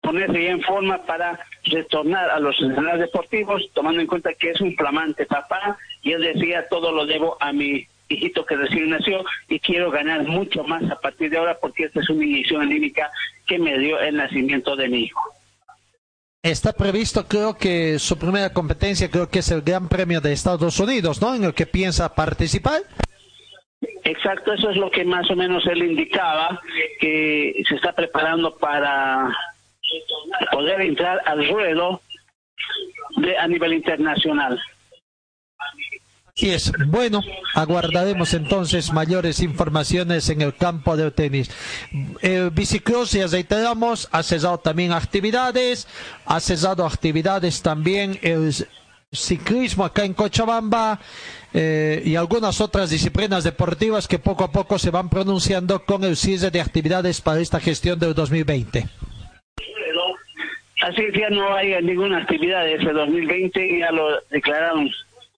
ponerse en forma para retornar a los escenarios deportivos, tomando en cuenta que es un flamante papá, y él decía, todo lo debo a mi hijito que recién nació y quiero ganar mucho más a partir de ahora porque esta es una inyección anímica que me dio el nacimiento de mi hijo. Está previsto, creo que su primera competencia, creo que es el Gran Premio de Estados Unidos, ¿no? En el que piensa participar. Exacto, eso es lo que más o menos él indicaba, que se está preparando para poder entrar al ruedo de, a nivel internacional. Y es bueno, aguardaremos entonces mayores informaciones en el campo del tenis. El bicicross, ya reiteramos, ha cesado también actividades, ha cesado actividades también el ciclismo acá en Cochabamba eh, y algunas otras disciplinas deportivas que poco a poco se van pronunciando con el cierre de actividades para esta gestión del 2020. Así que ya no hay ninguna actividad de ese 2020, ya lo declararon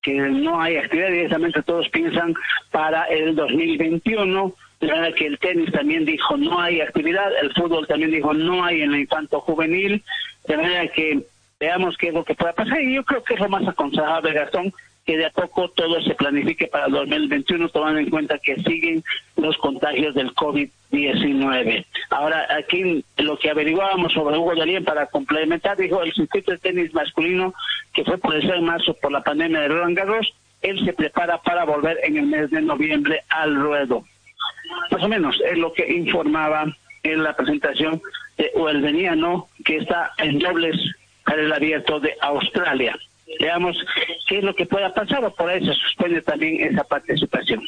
que no hay actividad, directamente todos piensan para el 2021, de verdad que el tenis también dijo no hay actividad, el fútbol también dijo no hay en el infanto juvenil, de manera que veamos qué es lo que pueda pasar y yo creo que es lo más aconsejable, Gastón, que de a poco todo se planifique para el 2021, tomando en cuenta que siguen los contagios del COVID-19. Ahora, aquí lo que averiguábamos sobre Hugo Dalien para complementar, dijo el circuito de tenis masculino que fue por el 6 de marzo por la pandemia de Roland Garros, él se prepara para volver en el mes de noviembre al ruedo. Más o menos es lo que informaba en la presentación de Uelveniano, que está en dobles para el abierto de Australia veamos qué es lo que pueda pasar o por ahí se suspende también esa participación.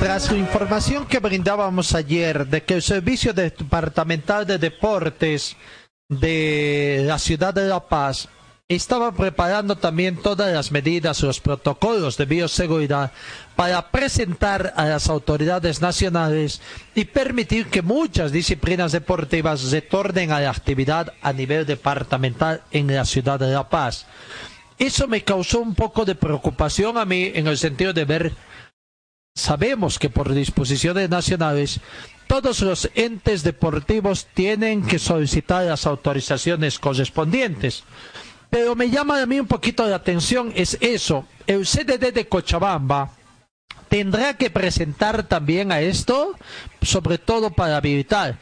Tras la información que brindábamos ayer de que el Servicio Departamental de Deportes de la ciudad de La Paz estaba preparando también todas las medidas, los protocolos de bioseguridad para presentar a las autoridades nacionales y permitir que muchas disciplinas deportivas retornen a la actividad a nivel departamental en la ciudad de La Paz. Eso me causó un poco de preocupación a mí en el sentido de ver, sabemos que por disposiciones nacionales todos los entes deportivos tienen que solicitar las autorizaciones correspondientes. Pero me llama a mí un poquito la atención es eso. El CDD de Cochabamba tendrá que presentar también a esto, sobre todo para habilitar.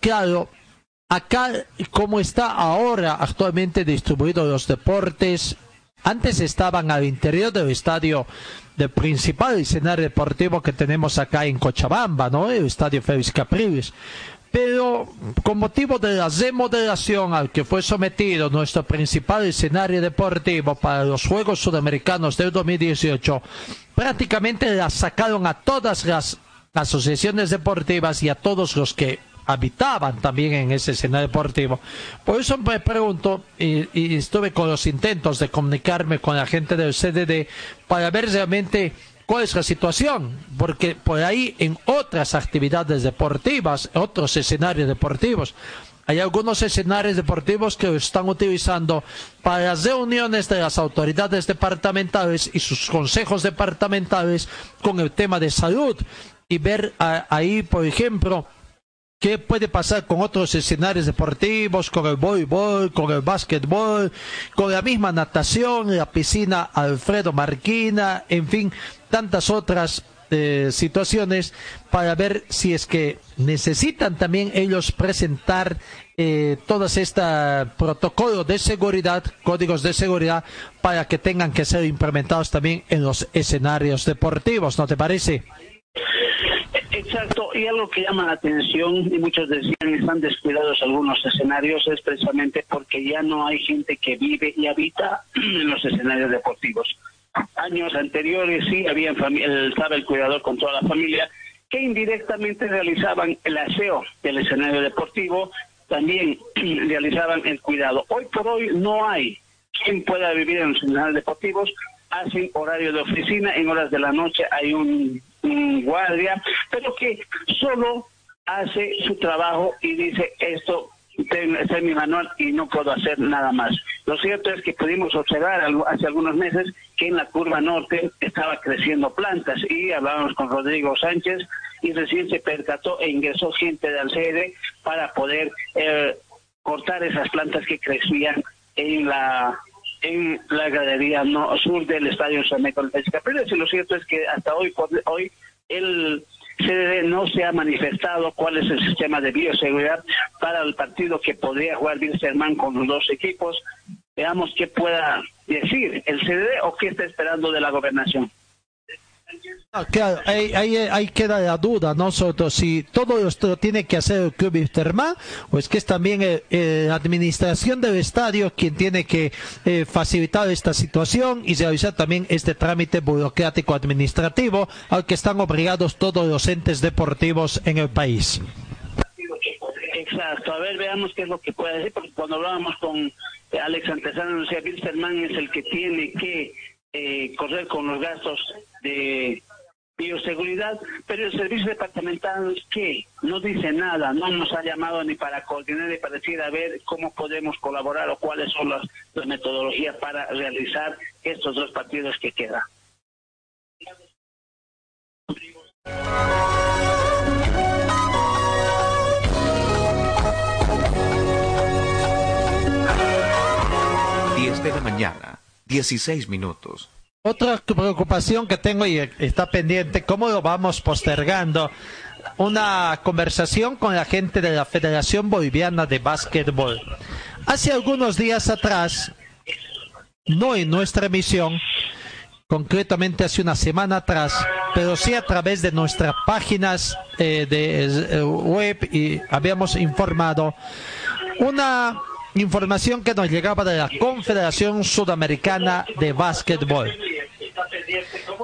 Claro, acá como está ahora actualmente distribuido los deportes, antes estaban al interior del estadio del principal escenario deportivo que tenemos acá en Cochabamba, ¿no? El estadio Félix Capriles pero con motivo de la remodelación al que fue sometido nuestro principal escenario deportivo para los Juegos Sudamericanos del 2018, prácticamente la sacaron a todas las asociaciones deportivas y a todos los que habitaban también en ese escenario deportivo. Por eso me pregunto, y, y estuve con los intentos de comunicarme con la gente del CDD para ver realmente cuál es la situación, porque por ahí en otras actividades deportivas, otros escenarios deportivos, hay algunos escenarios deportivos que están utilizando para las reuniones de las autoridades departamentales y sus consejos departamentales con el tema de salud y ver ahí, por ejemplo, ¿Qué puede pasar con otros escenarios deportivos, con el voleibol, con el básquetbol, con la misma natación, la piscina Alfredo Marquina, en fin, tantas otras eh, situaciones para ver si es que necesitan también ellos presentar eh, todos estos protocolos de seguridad, códigos de seguridad, para que tengan que ser implementados también en los escenarios deportivos, ¿no te parece? Exacto, y algo que llama la atención, y muchos decían están descuidados algunos escenarios, es precisamente porque ya no hay gente que vive y habita en los escenarios deportivos. Años anteriores sí había estaba el cuidador con toda la familia, que indirectamente realizaban el aseo del escenario deportivo, también realizaban el cuidado. Hoy por hoy no hay quien pueda vivir en los escenarios deportivos, hacen horario de oficina, en horas de la noche hay un guardia, pero que solo hace su trabajo y dice esto está en mi manual y no puedo hacer nada más. Lo cierto es que pudimos observar hace algunos meses que en la curva norte estaba creciendo plantas y hablábamos con Rodrigo Sánchez y recién se percató e ingresó gente de Alcede para poder eh, cortar esas plantas que crecían en la en la galería no, sur del estadio San Capriles. Y lo cierto es que hasta hoy, hoy el CDD no se ha manifestado cuál es el sistema de bioseguridad para el partido que podría jugar Wilstermann con los dos equipos. Veamos qué pueda decir el CDD o qué está esperando de la gobernación. Ah, claro, ahí, ahí, queda la duda, ¿no? si todo esto tiene que hacer el Club Wisterman o es que es también eh, eh, la administración del estadio quien tiene que eh, facilitar esta situación y realizar también este trámite burocrático administrativo al que están obligados todos los entes deportivos en el país. Exacto, a ver, veamos qué es lo que puede decir, porque cuando hablábamos con Alex Antesano, decía, Wilstermann es el que tiene que correr con los gastos de bioseguridad, pero el servicio departamental que no dice nada, no nos ha llamado ni para coordinar ni para decir a ver cómo podemos colaborar o cuáles son las, metodologías para realizar estos dos partidos que quedan. De la mañana, 16 minutos. Otra preocupación que tengo y está pendiente, ¿cómo lo vamos postergando? Una conversación con la gente de la Federación Boliviana de Básquetbol. Hace algunos días atrás, no en nuestra emisión, concretamente hace una semana atrás, pero sí a través de nuestras páginas eh, de eh, web y habíamos informado una información que nos llegaba de la Confederación Sudamericana de Básquetbol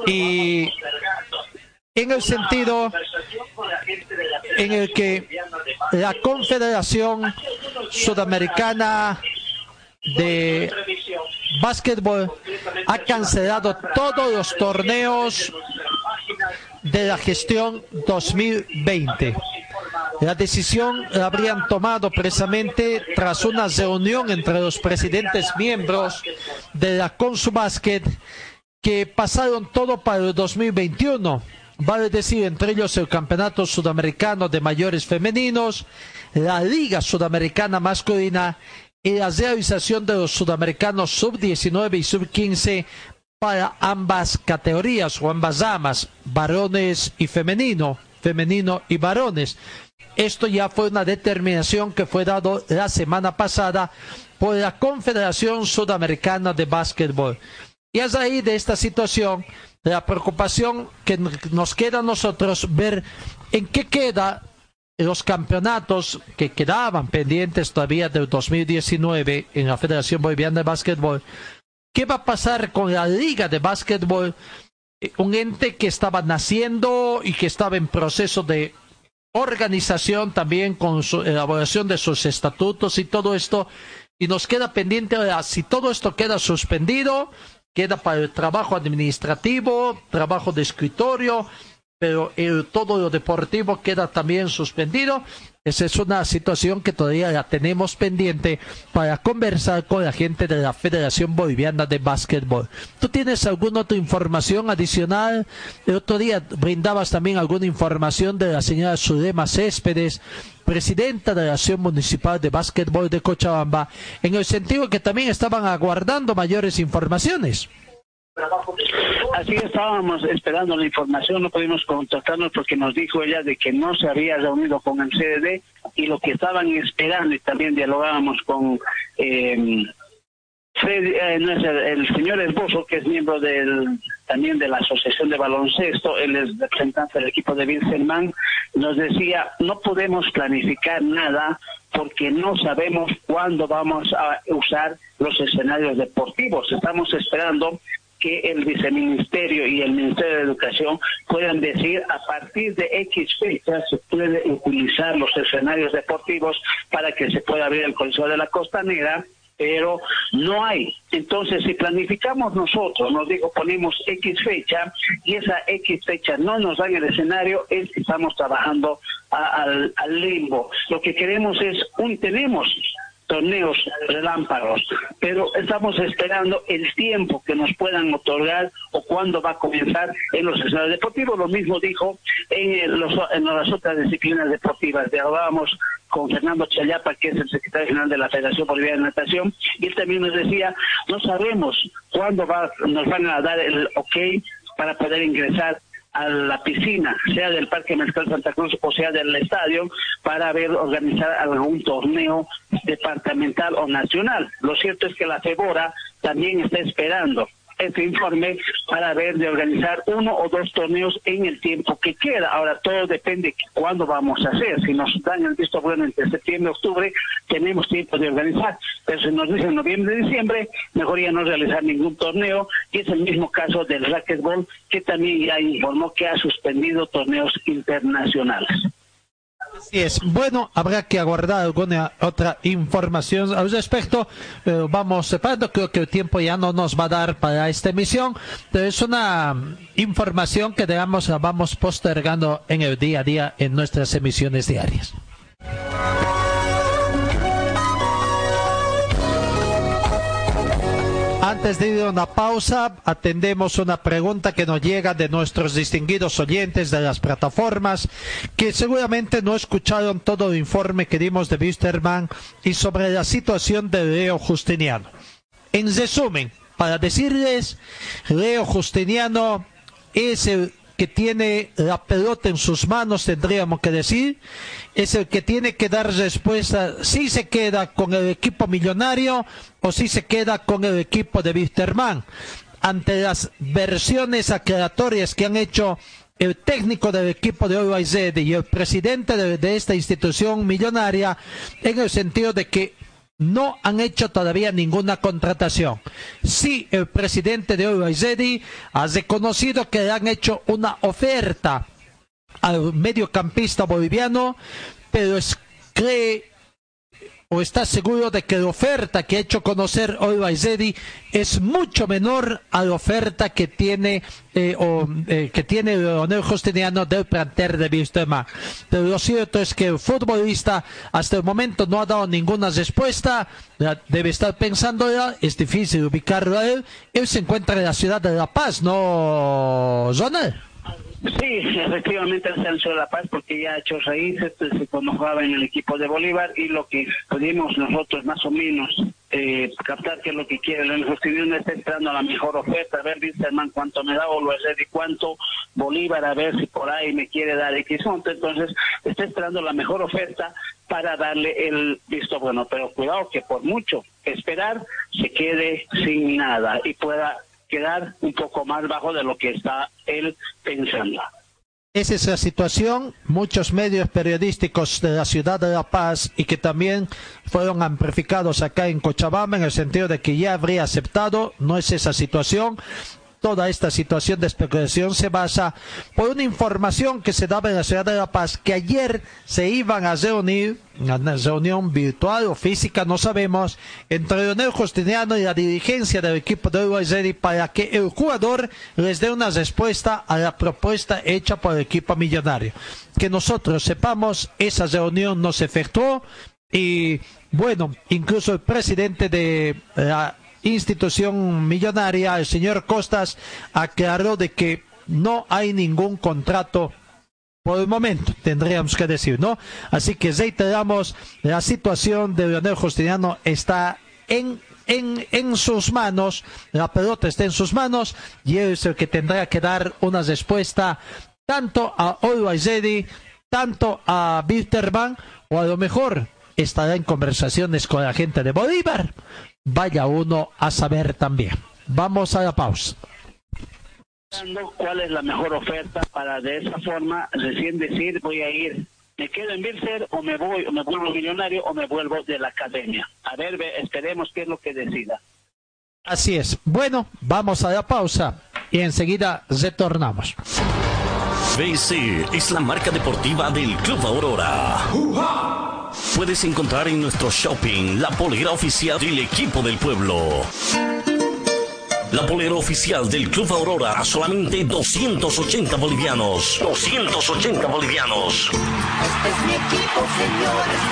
y en el sentido en el que la Confederación Sudamericana de básquetbol ha cancelado todos los torneos de la gestión 2020. La decisión la habrían tomado precisamente tras una reunión entre los presidentes miembros de la Consubasket que pasaron todo para el 2021. Vale decir, entre ellos el Campeonato Sudamericano de Mayores Femeninos, la Liga Sudamericana Masculina y la realización de los Sudamericanos Sub-19 y Sub-15 para ambas categorías o ambas damas, varones y femenino, femenino y varones. Esto ya fue una determinación que fue dado la semana pasada por la Confederación Sudamericana de Básquetbol. Y es ahí de esta situación la preocupación que nos queda a nosotros ver en qué queda los campeonatos que quedaban pendientes todavía del 2019 en la Federación Boliviana de Básquetbol. ¿Qué va a pasar con la Liga de Básquetbol? Eh, un ente que estaba naciendo y que estaba en proceso de organización también con su elaboración de sus estatutos y todo esto. Y nos queda pendiente ahora, si todo esto queda suspendido, queda para el trabajo administrativo, trabajo de escritorio, pero el, todo lo deportivo queda también suspendido. Esa es una situación que todavía la tenemos pendiente para conversar con la gente de la Federación Boliviana de Básquetbol. ¿Tú tienes alguna otra información adicional? El otro día brindabas también alguna información de la señora Zulema Céspedes, presidenta de la Acción Municipal de Básquetbol de Cochabamba, en el sentido que también estaban aguardando mayores informaciones. Así estábamos esperando la información, no pudimos contactarnos porque nos dijo ella de que no se había reunido con el CDD y lo que estaban esperando y también dialogábamos con eh, eh, el, señor Esbozo, que es miembro del también de la Asociación de Baloncesto, él es representante del equipo de Wilhelman, nos decía, no podemos planificar nada porque no sabemos cuándo vamos a usar los escenarios deportivos. Estamos esperando que el viceministerio y el Ministerio de Educación puedan decir a partir de X fecha se puede utilizar los escenarios deportivos para que se pueda abrir el Coliseo de la Costanera pero no hay. Entonces, si planificamos nosotros, nos digo, ponemos X fecha y esa X fecha no nos da el escenario, es que estamos trabajando al, al limbo. Lo que queremos es, un tenemos torneos relámpagos, pero estamos esperando el tiempo que nos puedan otorgar o cuándo va a comenzar en los escenarios deportivos. Lo mismo dijo en, los, en las otras disciplinas deportivas. Hablábamos con Fernando Chayapa, que es el secretario general de la Federación Boliviana de Natación, y él también nos decía, no sabemos cuándo va, nos van a dar el ok para poder ingresar a la piscina, sea del Parque Mezcal Santa Cruz o sea del estadio, para ver organizar algún torneo departamental o nacional. Lo cierto es que la FEBORA también está esperando este informe para ver de organizar uno o dos torneos en el tiempo que queda. Ahora todo depende de cuándo vamos a hacer. Si nos dan el visto bueno entre septiembre y octubre, tenemos tiempo de organizar. Pero si nos dicen noviembre diciembre, mejor ya no realizar ningún torneo. Y es el mismo caso del racquetball, que también ya informó que ha suspendido torneos internacionales. Así es. Bueno, habrá que aguardar alguna otra información al respecto. pero vamos separando. Creo que el tiempo ya no nos va a dar para esta emisión. Pero es una información que digamos vamos postergando en el día a día en nuestras emisiones diarias. Antes de ir a una pausa, atendemos una pregunta que nos llega de nuestros distinguidos oyentes de las plataformas, que seguramente no escucharon todo el informe que dimos de Wisterman y sobre la situación de Leo Justiniano. En resumen, para decirles, Leo Justiniano es el que tiene la pelota en sus manos, tendríamos que decir, es el que tiene que dar respuesta si se queda con el equipo millonario o si se queda con el equipo de Wisterman. Ante las versiones aclaratorias que han hecho el técnico del equipo de OYZ y el presidente de, de, esta institución millonaria en el sentido de que no han hecho todavía ninguna contratación. Sí, el presidente de OYZ ha reconocido que le han hecho una oferta al mediocampista boliviano, pero es, cree o estás seguro de que la oferta que ha hecho conocer hoy Baizedi es mucho menor a la oferta que tiene eh, o, eh, que tiene Leonel Justiniano del planter de Wilstermann. Pero lo cierto es que el futbolista hasta el momento no ha dado ninguna respuesta, debe estar pensando ya, es difícil ubicarlo a él, él se encuentra en la ciudad de La Paz, ¿no, Zonel? Sí, efectivamente el Censo de la Paz, porque ya ha hecho raíces desde cuando jugaba en el equipo de Bolívar y lo que pudimos nosotros más o menos eh, captar que es lo que quiere el Justiniano está esperando a la mejor oferta, a ver Wilstermann cuánto me da o lo y cuánto Bolívar, a ver si por ahí me quiere dar X entonces está esperando la mejor oferta para darle el visto bueno, pero cuidado que por mucho esperar se quede sin nada y pueda quedar un poco más bajo de lo que está él pensando. Esa es la situación. Muchos medios periodísticos de la ciudad de La Paz y que también fueron amplificados acá en Cochabamba en el sentido de que ya habría aceptado. No es esa situación. Toda esta situación de especulación se basa por una información que se daba en la ciudad de La Paz que ayer se iban a reunir, una reunión virtual o física, no sabemos, entre Leonel Justiniano y la dirigencia del equipo de Uruguay para que el jugador les dé una respuesta a la propuesta hecha por el equipo millonario. Que nosotros sepamos, esa reunión no se efectuó y bueno, incluso el presidente de la institución millonaria, el señor Costas, aclaró de que no hay ningún contrato por el momento, tendríamos que decir, ¿no? Así que reiteramos, la situación de Leonel Justiniano está en, en, en sus manos, la pelota está en sus manos y es el que tendrá que dar una respuesta tanto a Always tanto a Wilterman, o a lo mejor estará en conversaciones con la gente de Bolívar. Vaya uno a saber también. Vamos a la pausa. Cuál es la mejor oferta para de esa forma recién decir voy a ir me quedo en Bilser o me voy o me vuelvo millonario o me vuelvo de la academia a ver ve- esperemos qué es lo que decida Así es. Bueno, vamos a la pausa y enseguida retornamos. BC es la marca deportiva del Club Aurora. Puedes encontrar en nuestro shopping la polera oficial del equipo del pueblo. La polera oficial del Club Aurora a solamente 280 bolivianos. 280 bolivianos. Este es mi equipo, señores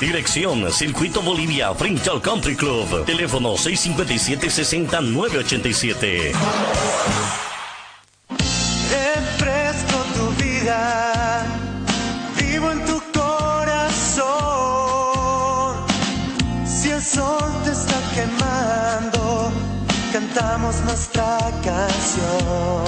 Dirección Circuito Bolivia frente al Country Club. Teléfono 657-60-987. Refresco tu vida, vivo en tu corazón. Si el sol te está quemando, cantamos nuestra canción.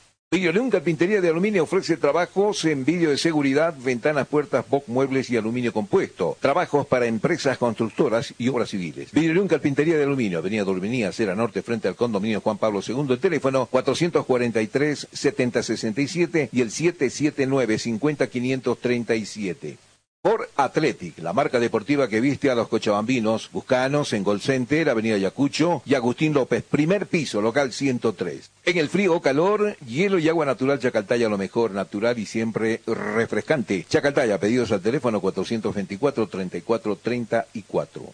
Videoleón Carpintería de Aluminio ofrece trabajos en vídeo de seguridad, ventanas, puertas, box, muebles y aluminio compuesto. Trabajos para empresas constructoras y obras civiles. Videoleón Carpintería de Aluminio, Avenida Dorminía, Acera Norte, frente al condominio Juan Pablo II. El teléfono 443-7067 y el 779-50537. Por Athletic, la marca deportiva que viste a los cochabambinos, buscanos en Gol Center, Avenida Yacucho y Agustín López, primer piso, local 103. En el frío o calor, hielo y agua natural Chacaltaya, lo mejor, natural y siempre refrescante. Chacaltaya, pedidos al teléfono 424-3434.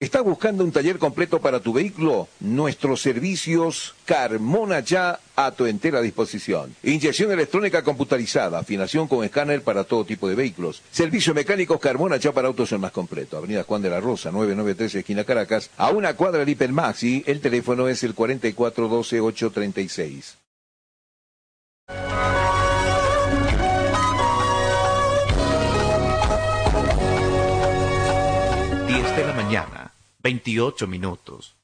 ¿Estás buscando un taller completo para tu vehículo? Nuestros servicios Carmona ya a tu entera disposición. Inyección electrónica computarizada, afinación con escáner para todo tipo de vehículos. Servicio mecánicos Carmona ya para autos más completo. Avenida Juan de la Rosa, 993 esquina Caracas, a una cuadra del Hipermaxi. El teléfono es el 4412-836. 28 minutos.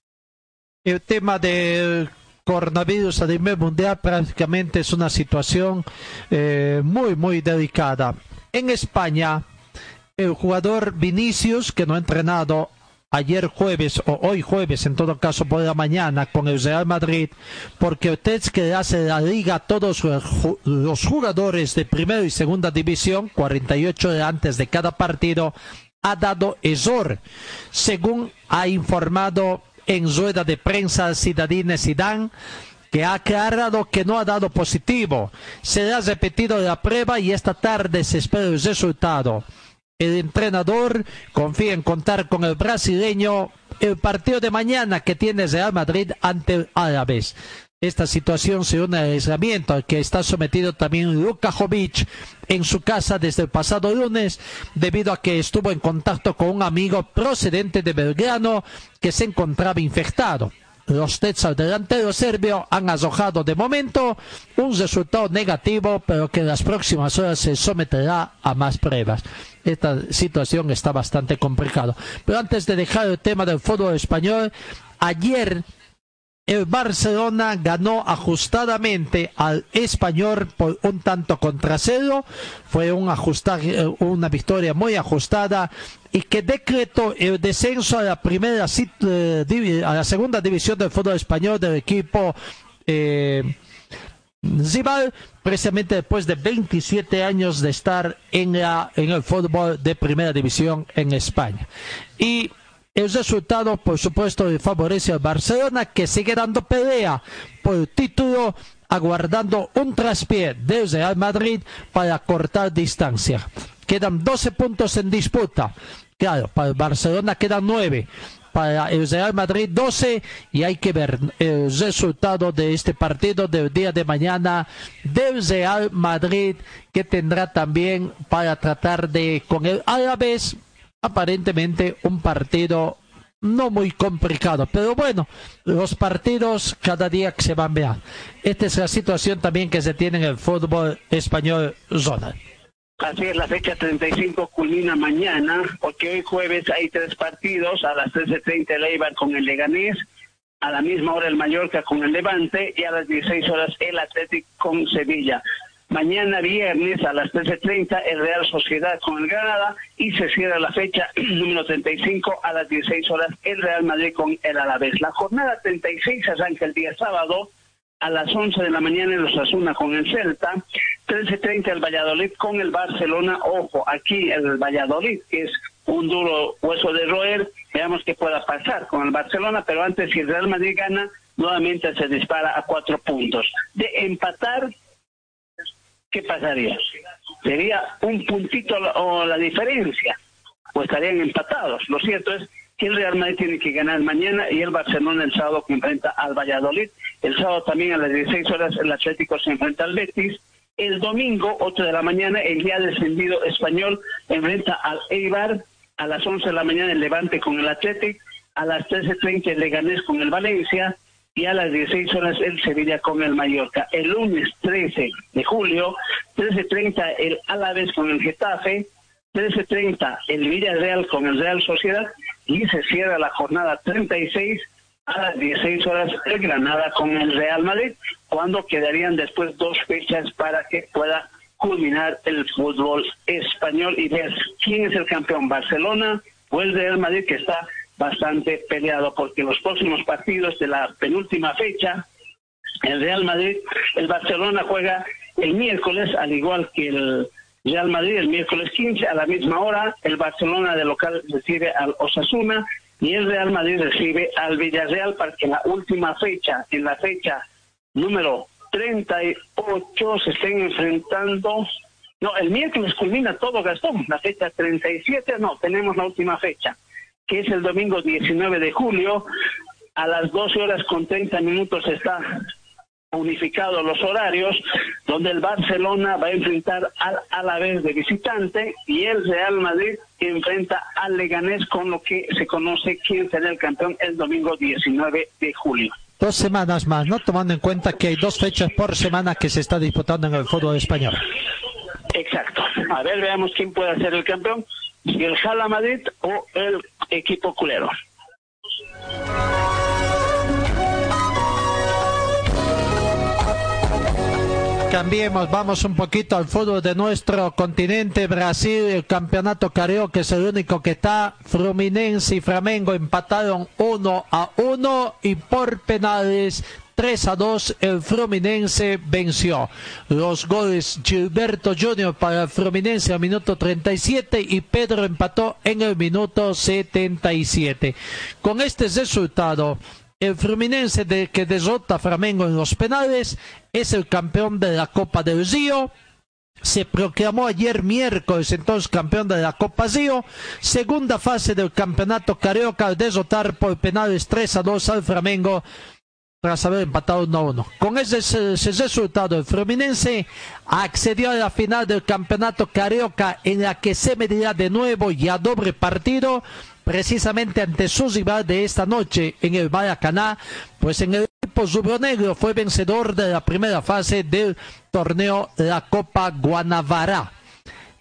El tema del coronavirus a nivel mundial prácticamente es una situación eh, muy, muy delicada. En España, el jugador Vinicius, que no ha entrenado ayer jueves o hoy jueves, en todo caso por la mañana, con el Real Madrid, porque el test que hace la liga a todos los jugadores de primera y segunda división, 48 horas antes de cada partido, ha dado error, según ha informado en rueda de prensa Cidadine Zidane, que ha aclarado que no ha dado positivo. Se ha repetido la prueba y esta tarde se espera el resultado. El entrenador confía en contar con el brasileño el partido de mañana que tiene Real Madrid ante el Árabes. Esta situación se une al aislamiento que está sometido también Luka Jovic en su casa desde el pasado lunes debido a que estuvo en contacto con un amigo procedente de Belgrano que se encontraba infectado. Los tests al delantero serbio han arrojado de momento un resultado negativo, pero que en las próximas horas se someterá a más pruebas. Esta situación está bastante complicada. Pero antes de dejar el tema del fútbol español, ayer el Barcelona ganó ajustadamente al español por un tanto contra cero. Fue un eh, una victoria muy ajustada y que decretó el descenso a la primera eh, a la segunda división del fútbol español del equipo eh, precisamente después de 27 años de estar en, la, en el fútbol de primera división en España. Y el resultado, por supuesto, favorece al Barcelona, que sigue dando pelea por el título, aguardando un traspié del Real Madrid para cortar distancia. Quedan 12 puntos en disputa. Claro, para el Barcelona quedan 9 para el Real Madrid 12 y hay que ver el resultado de este partido del día de mañana del Real Madrid que tendrá también para tratar de con el Árabes aparentemente un partido no muy complicado, pero bueno, los partidos cada día se van a Esta es la situación también que se tiene en el fútbol español zona. Así es, la fecha 35 culmina mañana, porque hoy jueves hay tres partidos, a las 13.30 el Eibar con el Leganés, a la misma hora el Mallorca con el Levante y a las 16 horas el Atlético con Sevilla. Mañana viernes a las 13.30 el Real Sociedad con el Granada y se cierra la fecha número 35 a las 16 horas el Real Madrid con el Alavés. La jornada 36 arranca el día sábado a las 11 de la mañana en los Asuna con el Celta, 13.30 el Valladolid con el Barcelona. Ojo, aquí el Valladolid, que es un duro hueso de roer, veamos qué pueda pasar con el Barcelona, pero antes si el Real Madrid gana, nuevamente se dispara a cuatro puntos. De empatar, ¿qué pasaría? Sería un puntito o la diferencia, o estarían empatados. Lo cierto es que el Real Madrid tiene que ganar mañana y el Barcelona el sábado que enfrenta al Valladolid. El sábado también a las 16 horas el Atlético se enfrenta al Betis. El domingo, 8 de la mañana, el día descendido español enfrenta al Eibar. A las 11 de la mañana el Levante con el Atlético. A las 13.30 el Leganés con el Valencia y a las 16 horas el Sevilla con el Mallorca. El lunes 13 de julio, 13.30 el Alavés con el Getafe, 13.30 el Villarreal con el Real Sociedad y se cierra la jornada 36 a las 16 horas el Granada con el Real Madrid, cuando quedarían después dos fechas para que pueda culminar el fútbol español y ver quién es el campeón, Barcelona o el Real Madrid que está bastante peleado porque los próximos partidos de la penúltima fecha, el Real Madrid, el Barcelona juega el miércoles, al igual que el Real Madrid el miércoles 15 a la misma hora, el Barcelona de local recibe al Osasuna y el Real Madrid recibe al Villarreal para que la última fecha, en la fecha número 38 se estén enfrentando. No, el miércoles culmina todo Gastón, la fecha 37, no, tenemos la última fecha, que es el domingo 19 de julio, a las 12 horas con 30 minutos está unificado los horarios, donde el Barcelona va a enfrentar al Alavés de visitante y el Real Madrid enfrenta al Leganés con lo que se conoce quién será el campeón el domingo 19 de julio. Dos semanas más, ¿no? Tomando en cuenta que hay dos fechas por semana que se está disputando en el fútbol español. Exacto. A ver, veamos quién puede ser el campeón, si el Jala Madrid o el equipo culero. cambiemos, vamos un poquito al fútbol de nuestro continente, Brasil, el campeonato carioca es el único que está, Fluminense y Flamengo empataron 1 a 1 y por penales 3 a 2 el Fluminense venció. Los goles Gilberto Junior para el Fluminense al minuto 37 y Pedro empató en el minuto 77. Con este resultado, el Fluminense que derrota a Flamengo en los penales es el campeón de la Copa del Río. Se proclamó ayer miércoles entonces campeón de la Copa Río. Segunda fase del campeonato carioca al derrotar por penales 3 a 2 al Flamengo tras haber empatado 1 a 1. Con ese, resultado, el Fluminense accedió a la final del campeonato carioca en la que se medirá de nuevo y a doble partido precisamente ante su rival de esta noche en el Maracaná, pues en el equipo negro fue vencedor de la primera fase del torneo la Copa Guanavara.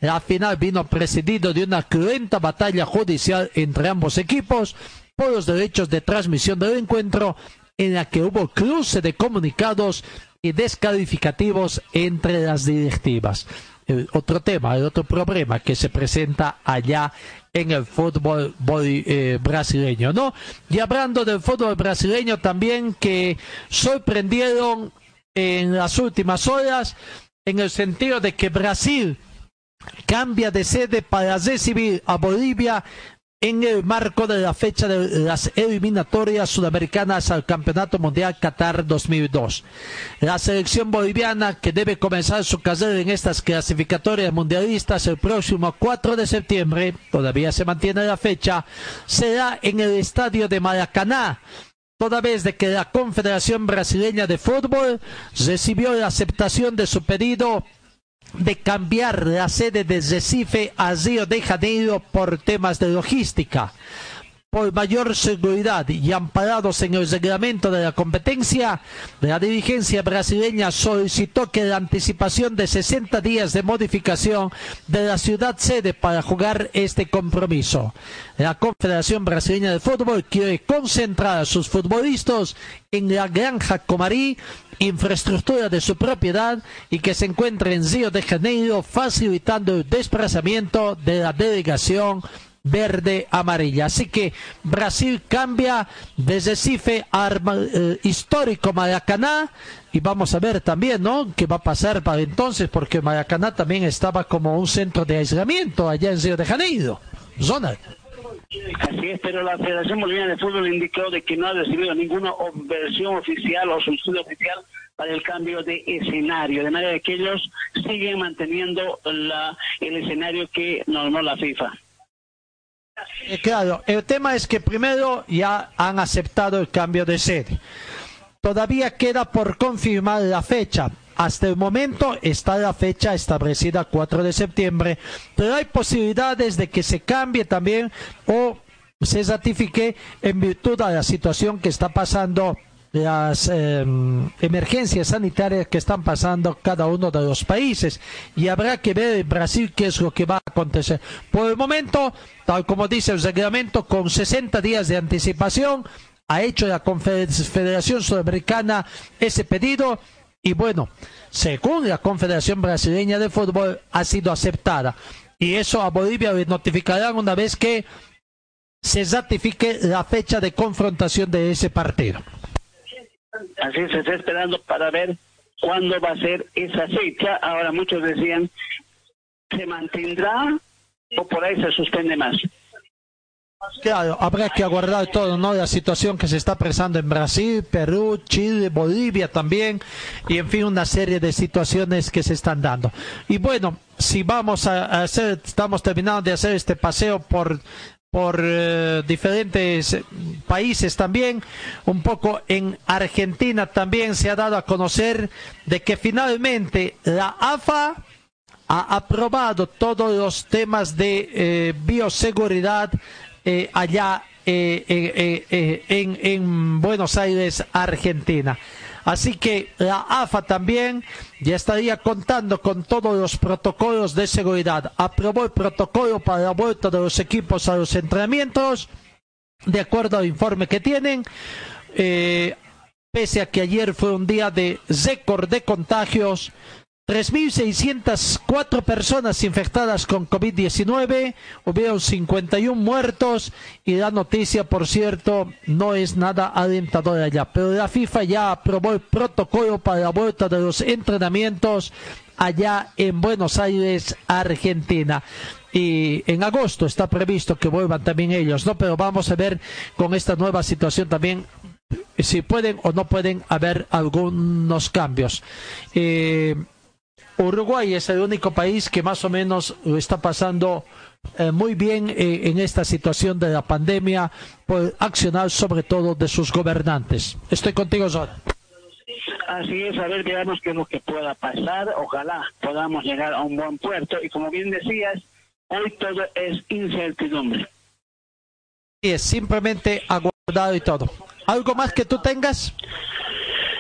La final vino precedido de una cruenta batalla judicial entre ambos equipos por los derechos de transmisión del encuentro en la que hubo cruce de comunicados y descalificativos entre las directivas. Otro tema, el otro problema que se presenta allá en el fútbol eh, brasileño, ¿no? Y hablando del fútbol brasileño también que sorprendieron en las últimas horas en el sentido de que Brasil cambia de sede para recibir a Bolivia en el marco de la fecha de las eliminatorias sudamericanas al Campeonato Mundial Qatar 2002. La selección boliviana, que debe comenzar su carrera en estas clasificatorias mundialistas el próximo 4 de septiembre, todavía se mantiene la fecha, será en el estadio de Maracaná, toda vez de que la Confederación Brasileña de Fútbol recibió la aceptación de su pedido de cambiar la sede de Recife a Río de Janeiro por temas de logística. Por mayor seguridad y amparados en el reglamento de la competencia, la dirigencia brasileña solicitó que la anticipación de 60 días de modificación de la ciudad sede para jugar este compromiso. La Confederación Brasileña de Fútbol quiere concentrar a sus futbolistas en la Granja Comarí infraestructura de su propiedad y que se encuentre en Río de Janeiro, facilitando el desplazamiento de la delegación verde amarilla. Así que Brasil cambia desde CIFE a eh, histórico Maracaná y vamos a ver también, ¿no? ¿Qué va a pasar para entonces? Porque Maracaná también estaba como un centro de aislamiento allá en Río de Janeiro. Zona. Así es, pero la Federación Boliviana de Fútbol indicó de que no ha recibido ninguna versión oficial o solicitud oficial para el cambio de escenario, de manera que ellos siguen manteniendo la, el escenario que normó la FIFA. Eh, claro, el tema es que primero ya han aceptado el cambio de sede. Todavía queda por confirmar la fecha. Hasta el momento está la fecha establecida 4 de septiembre, pero hay posibilidades de que se cambie también o se ratifique en virtud de la situación que está pasando las em, emergencias sanitarias que están pasando cada uno de los países y habrá que ver en Brasil qué es lo que va a acontecer. Por el momento, tal como dice el reglamento, con 60 días de anticipación, ha hecho la Confederación Sudamericana ese pedido y bueno, según la Confederación Brasileña de Fútbol, ha sido aceptada. Y eso a Bolivia le notificarán una vez que se ratifique la fecha de confrontación de ese partido. Así se está esperando para ver cuándo va a ser esa fecha. Ahora muchos decían se mantendrá o por ahí se suspende más. Claro, habrá que aguardar todo, ¿no? La situación que se está presando en Brasil, Perú, Chile, Bolivia también, y en fin, una serie de situaciones que se están dando. Y bueno, si vamos a hacer, estamos terminando de hacer este paseo por por eh, diferentes países también, un poco en Argentina también se ha dado a conocer de que finalmente la AFA ha aprobado todos los temas de eh, bioseguridad eh, allá en, en Buenos Aires, Argentina. Así que la AFA también ya estaría contando con todos los protocolos de seguridad. Aprobó el protocolo para la vuelta de los equipos a los entrenamientos, de acuerdo al informe que tienen. pese a que ayer fue un día de récord de contagios, 3.604 personas infectadas con COVID-19, hubieron 51 muertos y la noticia, por cierto, no es nada alentadora ya. Pero la FIFA ya aprobó el protocolo para la vuelta de los entrenamientos allá en Buenos Aires, Argentina. Y en agosto está previsto que vuelvan también ellos, ¿no? Pero vamos a ver con esta nueva situación también si pueden o no pueden haber algunos cambios. Eh, Uruguay es el único país que más o menos lo está pasando eh, muy bien eh, en esta situación de la pandemia por accionar sobre todo de sus gobernantes. Estoy contigo, Zora. Así es, a ver, veamos qué es lo que pueda pasar. Ojalá podamos llegar a un buen puerto. Y como bien decías, hoy todo es incertidumbre. Y es simplemente aguardado y todo. ¿Algo más que tú tengas?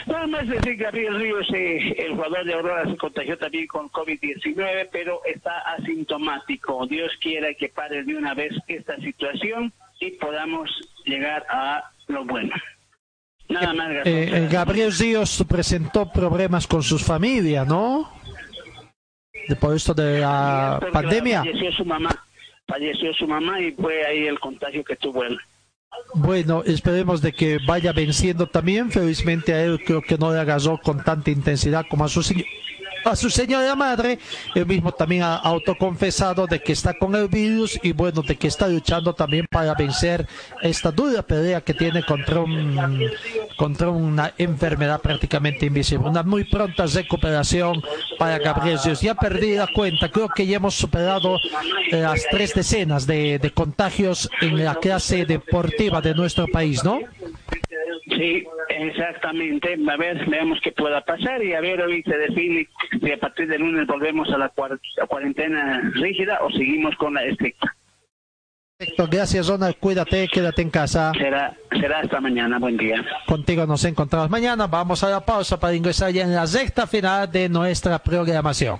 Nada más decir que Gabriel Ríos, eh, el jugador de Aurora, se contagió también con COVID-19, pero está asintomático. Dios quiera que pare de una vez esta situación y podamos llegar a lo bueno. Nada más, eh, Gabriel Ríos presentó problemas con sus familias, ¿no? Por esto de la pandemia. Falleció su mamá, falleció su mamá y fue ahí el contagio que tuvo él. Bueno, esperemos de que vaya venciendo también. Felizmente a él creo que no le agarró con tanta intensidad como a su a su señora madre, él mismo también ha autoconfesado de que está con el virus y bueno, de que está luchando también para vencer esta dura pelea que tiene contra, un, contra una enfermedad prácticamente invisible. Una muy pronta recuperación para Gabriel Dios. Ya perdí la cuenta, creo que ya hemos superado eh, las tres decenas de, de contagios en la clase deportiva de nuestro país, ¿no? Sí, exactamente. A ver, veamos qué pueda pasar y a ver, hoy se define si a partir del lunes volvemos a la cuarentena rígida o seguimos con la estricta. Perfecto, gracias Ronald, cuídate, quédate en casa. Será, será hasta mañana, buen día. Contigo nos encontramos mañana, vamos a la pausa para ingresar ya en la recta final de nuestra programación.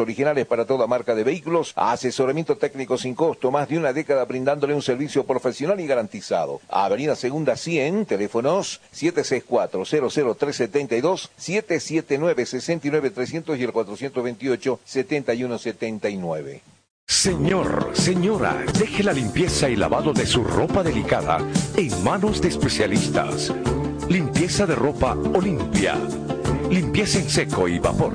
originales para toda marca de vehículos, asesoramiento técnico sin costo, más de una década brindándole un servicio profesional y garantizado. Avenida Segunda 100, teléfonos 764-00372, 779-69300 y el 428-7179. Señor, señora, deje la limpieza y lavado de su ropa delicada en manos de especialistas. Limpieza de ropa Olimpia. Limpieza en seco y vapor.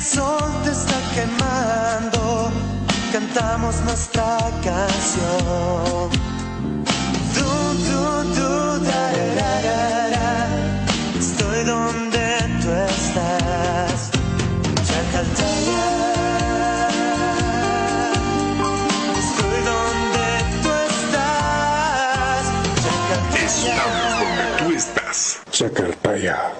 El sol te está quemando, cantamos nuestra canción. Tú, tú, tú, da, da, da, da, estoy donde tú estás. Chacaltaya. Estoy donde tú estás. Estamos donde tú estás. Chacartaya.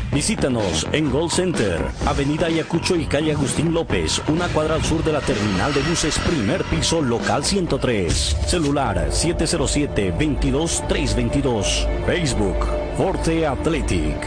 Visítanos en Gold Center, Avenida Ayacucho y calle Agustín López, una cuadra al sur de la terminal de buses, primer piso, local 103. Celular 707-22-322. Facebook, Forte Athletic.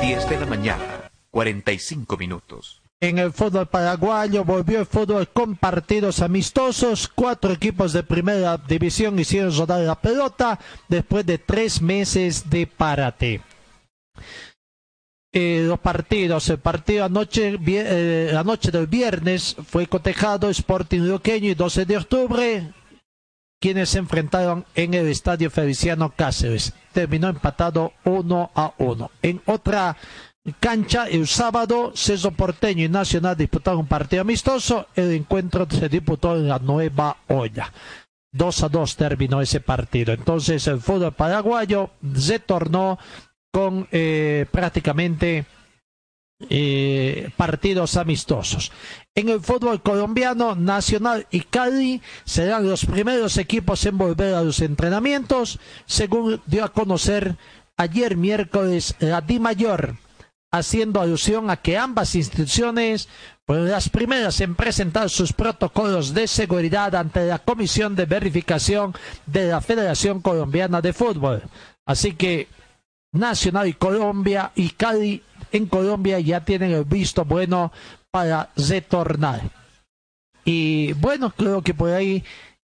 10 de la mañana, 45 minutos. En el fútbol paraguayo volvió el fútbol con partidos amistosos. Cuatro equipos de primera división hicieron rodar la pelota después de tres meses de parate. Eh, los partidos, el partido anoche, eh, la noche del viernes fue cotejado Sporting Luqueño y 12 de octubre, quienes se enfrentaron en el estadio Feliciano Cáceres. Terminó empatado 1 a 1. En otra cancha, el sábado, Ceso Porteño y Nacional disputaron un partido amistoso. El encuentro se disputó en la Nueva Olla. 2 a 2 terminó ese partido. Entonces, el fútbol paraguayo se tornó con eh, prácticamente eh, partidos amistosos. En el fútbol colombiano, Nacional y Cali serán los primeros equipos en volver a los entrenamientos, según dio a conocer ayer miércoles la Di Mayor, haciendo alusión a que ambas instituciones fueron las primeras en presentar sus protocolos de seguridad ante la Comisión de Verificación de la Federación Colombiana de Fútbol. Así que Nacional y Colombia y Cali en Colombia ya tienen el visto bueno para retornar. Y bueno, creo que por ahí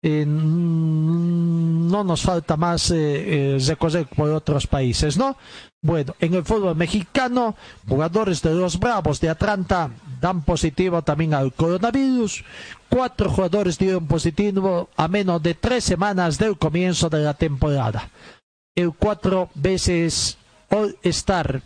eh, mm, no nos falta más eh, eh, recorrer por otros países, ¿no? Bueno, en el fútbol mexicano, jugadores de los Bravos de Atlanta dan positivo también al coronavirus. Cuatro jugadores dieron positivo a menos de tres semanas del comienzo de la temporada. El cuatro veces All-Star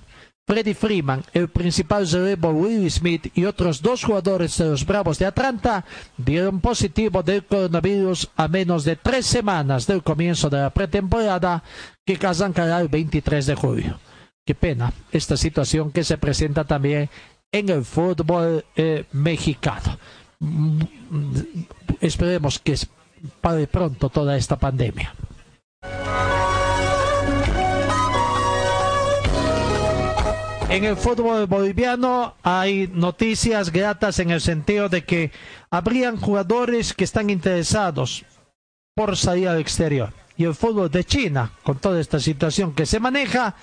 Freddy Freeman, el principal relevo Will Smith y otros dos jugadores de los Bravos de Atlanta dieron positivo del coronavirus a menos de tres semanas del comienzo de la pretemporada que arrancará el 23 de julio. Qué pena esta situación que se presenta también en el fútbol eh, mexicano. Mm, esperemos que pare pronto toda esta pandemia. En el fútbol boliviano hay noticias gratas en el sentido de que habrían jugadores que están interesados por salir al exterior. Y el fútbol de China, con toda esta situación que se maneja,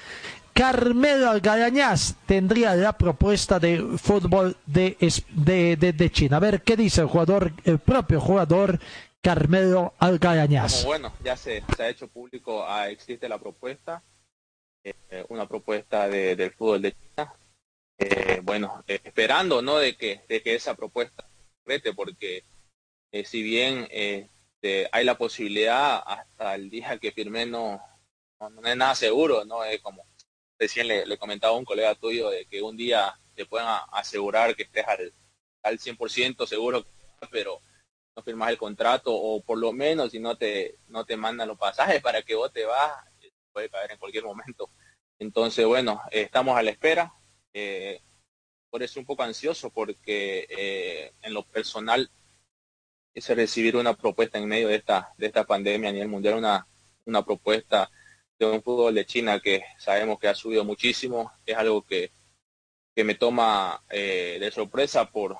Carmelo Algarañaz tendría la propuesta de fútbol de, de, China. A ver qué dice el jugador, el propio jugador Carmelo Algarañaz. bueno, ya se, ha hecho público, ah, existe la propuesta eh, una propuesta de, del fútbol de China. Eh, bueno, eh, esperando no de que, de que esa propuesta rete, porque si bien hay la posibilidad hasta el día que firmé no, no, es nada seguro, no es como recién le, comentaba a un colega tuyo de que un día te puedan asegurar que estés al, al 100% seguro, pero no firmas el contrato o por lo menos si no te no te mandan los pasajes para que vos te vas puede caer en cualquier momento. Entonces, bueno, estamos a la espera. Eh, por eso un poco ansioso porque eh, en lo personal es recibir una propuesta en medio de esta de esta pandemia a nivel mundial, una, una propuesta de un fútbol de China que sabemos que ha subido muchísimo, es algo que, que me toma eh, de sorpresa por,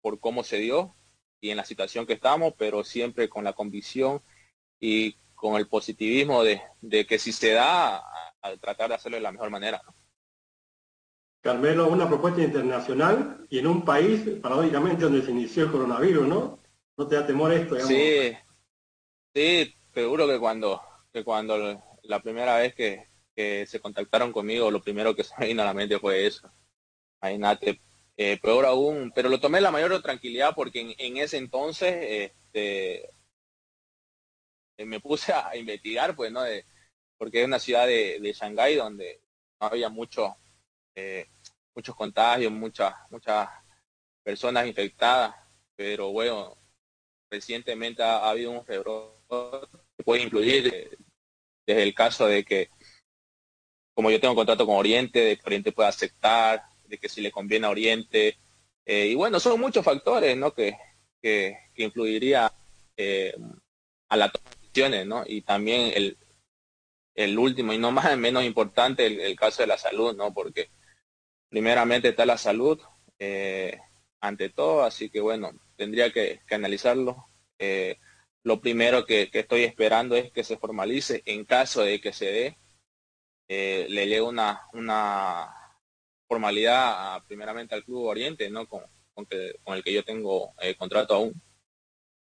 por cómo se dio y en la situación que estamos, pero siempre con la convicción y con el positivismo de, que si se da, al tratar de hacerlo de la mejor manera. Carmelo, una propuesta internacional y en un país, paradójicamente, donde se inició el coronavirus, ¿no? ¿No te da temor esto? Sí, sí, seguro que cuando, que cuando la primera vez que, se contactaron conmigo, lo primero que se me vino a la mente fue eso. Imagínate, eh, peor aún, pero lo tomé la mayor tranquilidad porque en, en ese entonces este, me puse a investigar, pues, ¿no? De, porque es una ciudad de, de Shanghái donde no había mucho, eh, muchos contagios, muchas, muchas personas infectadas, pero bueno, recientemente ha, habido un rebrote que puede incluir eh, desde el caso de que, como yo tengo contrato con Oriente, de que Oriente pueda aceptar, de que si le conviene a Oriente, y bueno, son muchos factores, ¿no? Que, que, que influiría a la toma ¿no? Y también el, el último y no más menos importante el, caso de la salud, ¿no? Porque primeramente está la salud eh, ante todo, así que bueno, tendría que, analizarlo. Eh, lo primero que, estoy esperando es que se formalice en caso de que se dé, eh, le llegue una, una formalidad primeramente al Club Oriente, ¿no? Con, con, con el que yo tengo contrato aún.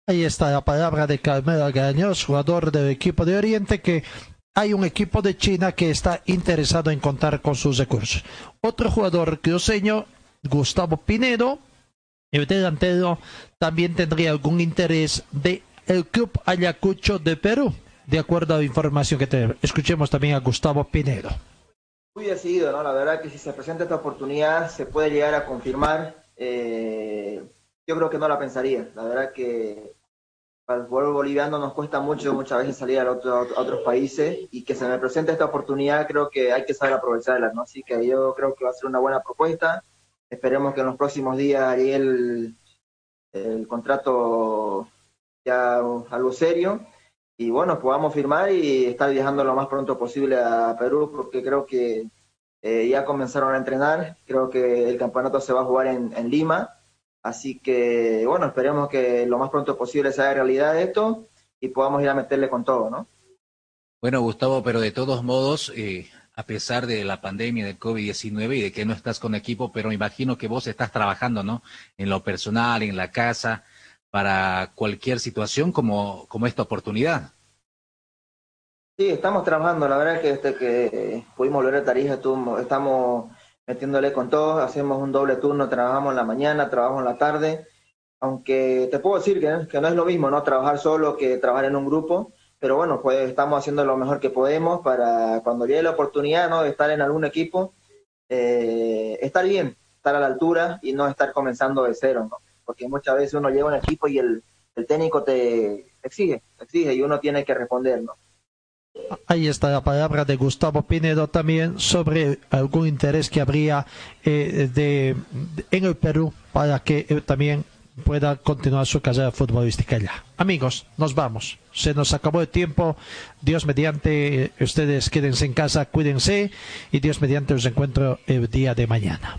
Ahí está la palabra de Carmelo Gaños, jugador del equipo de Oriente, que hay un equipo de China que está interesado en contar con sus recursos. Otro jugador cruceño, Gustavo Pinedo, el delantero, también tendría algún interés de el Club Ayacucho de Perú, de acuerdo a la información que tenemos. Escuchemos también a Gustavo Pinedo. Muy decidido, ¿no? La verdad que si se presenta esta oportunidad se puede llegar a confirmar. Eh, yo creo que no la pensaría. La verdad que el pueblo boliviano nos cuesta mucho muchas veces salir a, otros países y que se me presente esta oportunidad creo que hay que saber aprovecharla, ¿no? Así que yo creo que va a ser una buena propuesta. Esperemos que en los próximos días haría el, contrato ya algo serio y bueno, podamos firmar y estar viajando lo más pronto posible a Perú porque creo que eh, ya comenzaron a entrenar, creo que el campeonato se va a jugar en, en Lima Así que, bueno, esperemos que lo más pronto posible se haga realidad esto y podamos ir a meterle con todo, ¿no? Bueno, Gustavo, pero de todos modos, eh, a pesar de la pandemia del COVID-19 y de que no estás con equipo, pero imagino que vos estás trabajando, ¿no? En lo personal, en la casa, para cualquier situación como, como esta oportunidad. Sí, estamos trabajando. La verdad que desde que pudimos volver a Tarija estamos metiéndole con todo, hacemos un doble turno, trabajamos en la mañana, trabajamos en la tarde, aunque te puedo decir que, no es lo mismo, ¿no? Trabajar solo que trabajar en un grupo, pero bueno, pues estamos haciendo lo mejor que podemos para cuando llegue la oportunidad, ¿no? De estar en algún equipo, eh, estar bien, estar a la altura y no estar comenzando de cero, ¿no? Porque muchas veces uno llega a un equipo y el, el técnico te exige, exige y uno tiene que responder, ¿no? Ahí está la palabra de Gustavo Pinedo también sobre algún interés que habría eh, en el Perú para que eh, también pueda continuar su carrera futbolística allá. Amigos, nos vamos. Se nos acabó el tiempo. Dios mediante, ustedes quédense en casa, cuídense y Dios mediante os encuentro el día de mañana.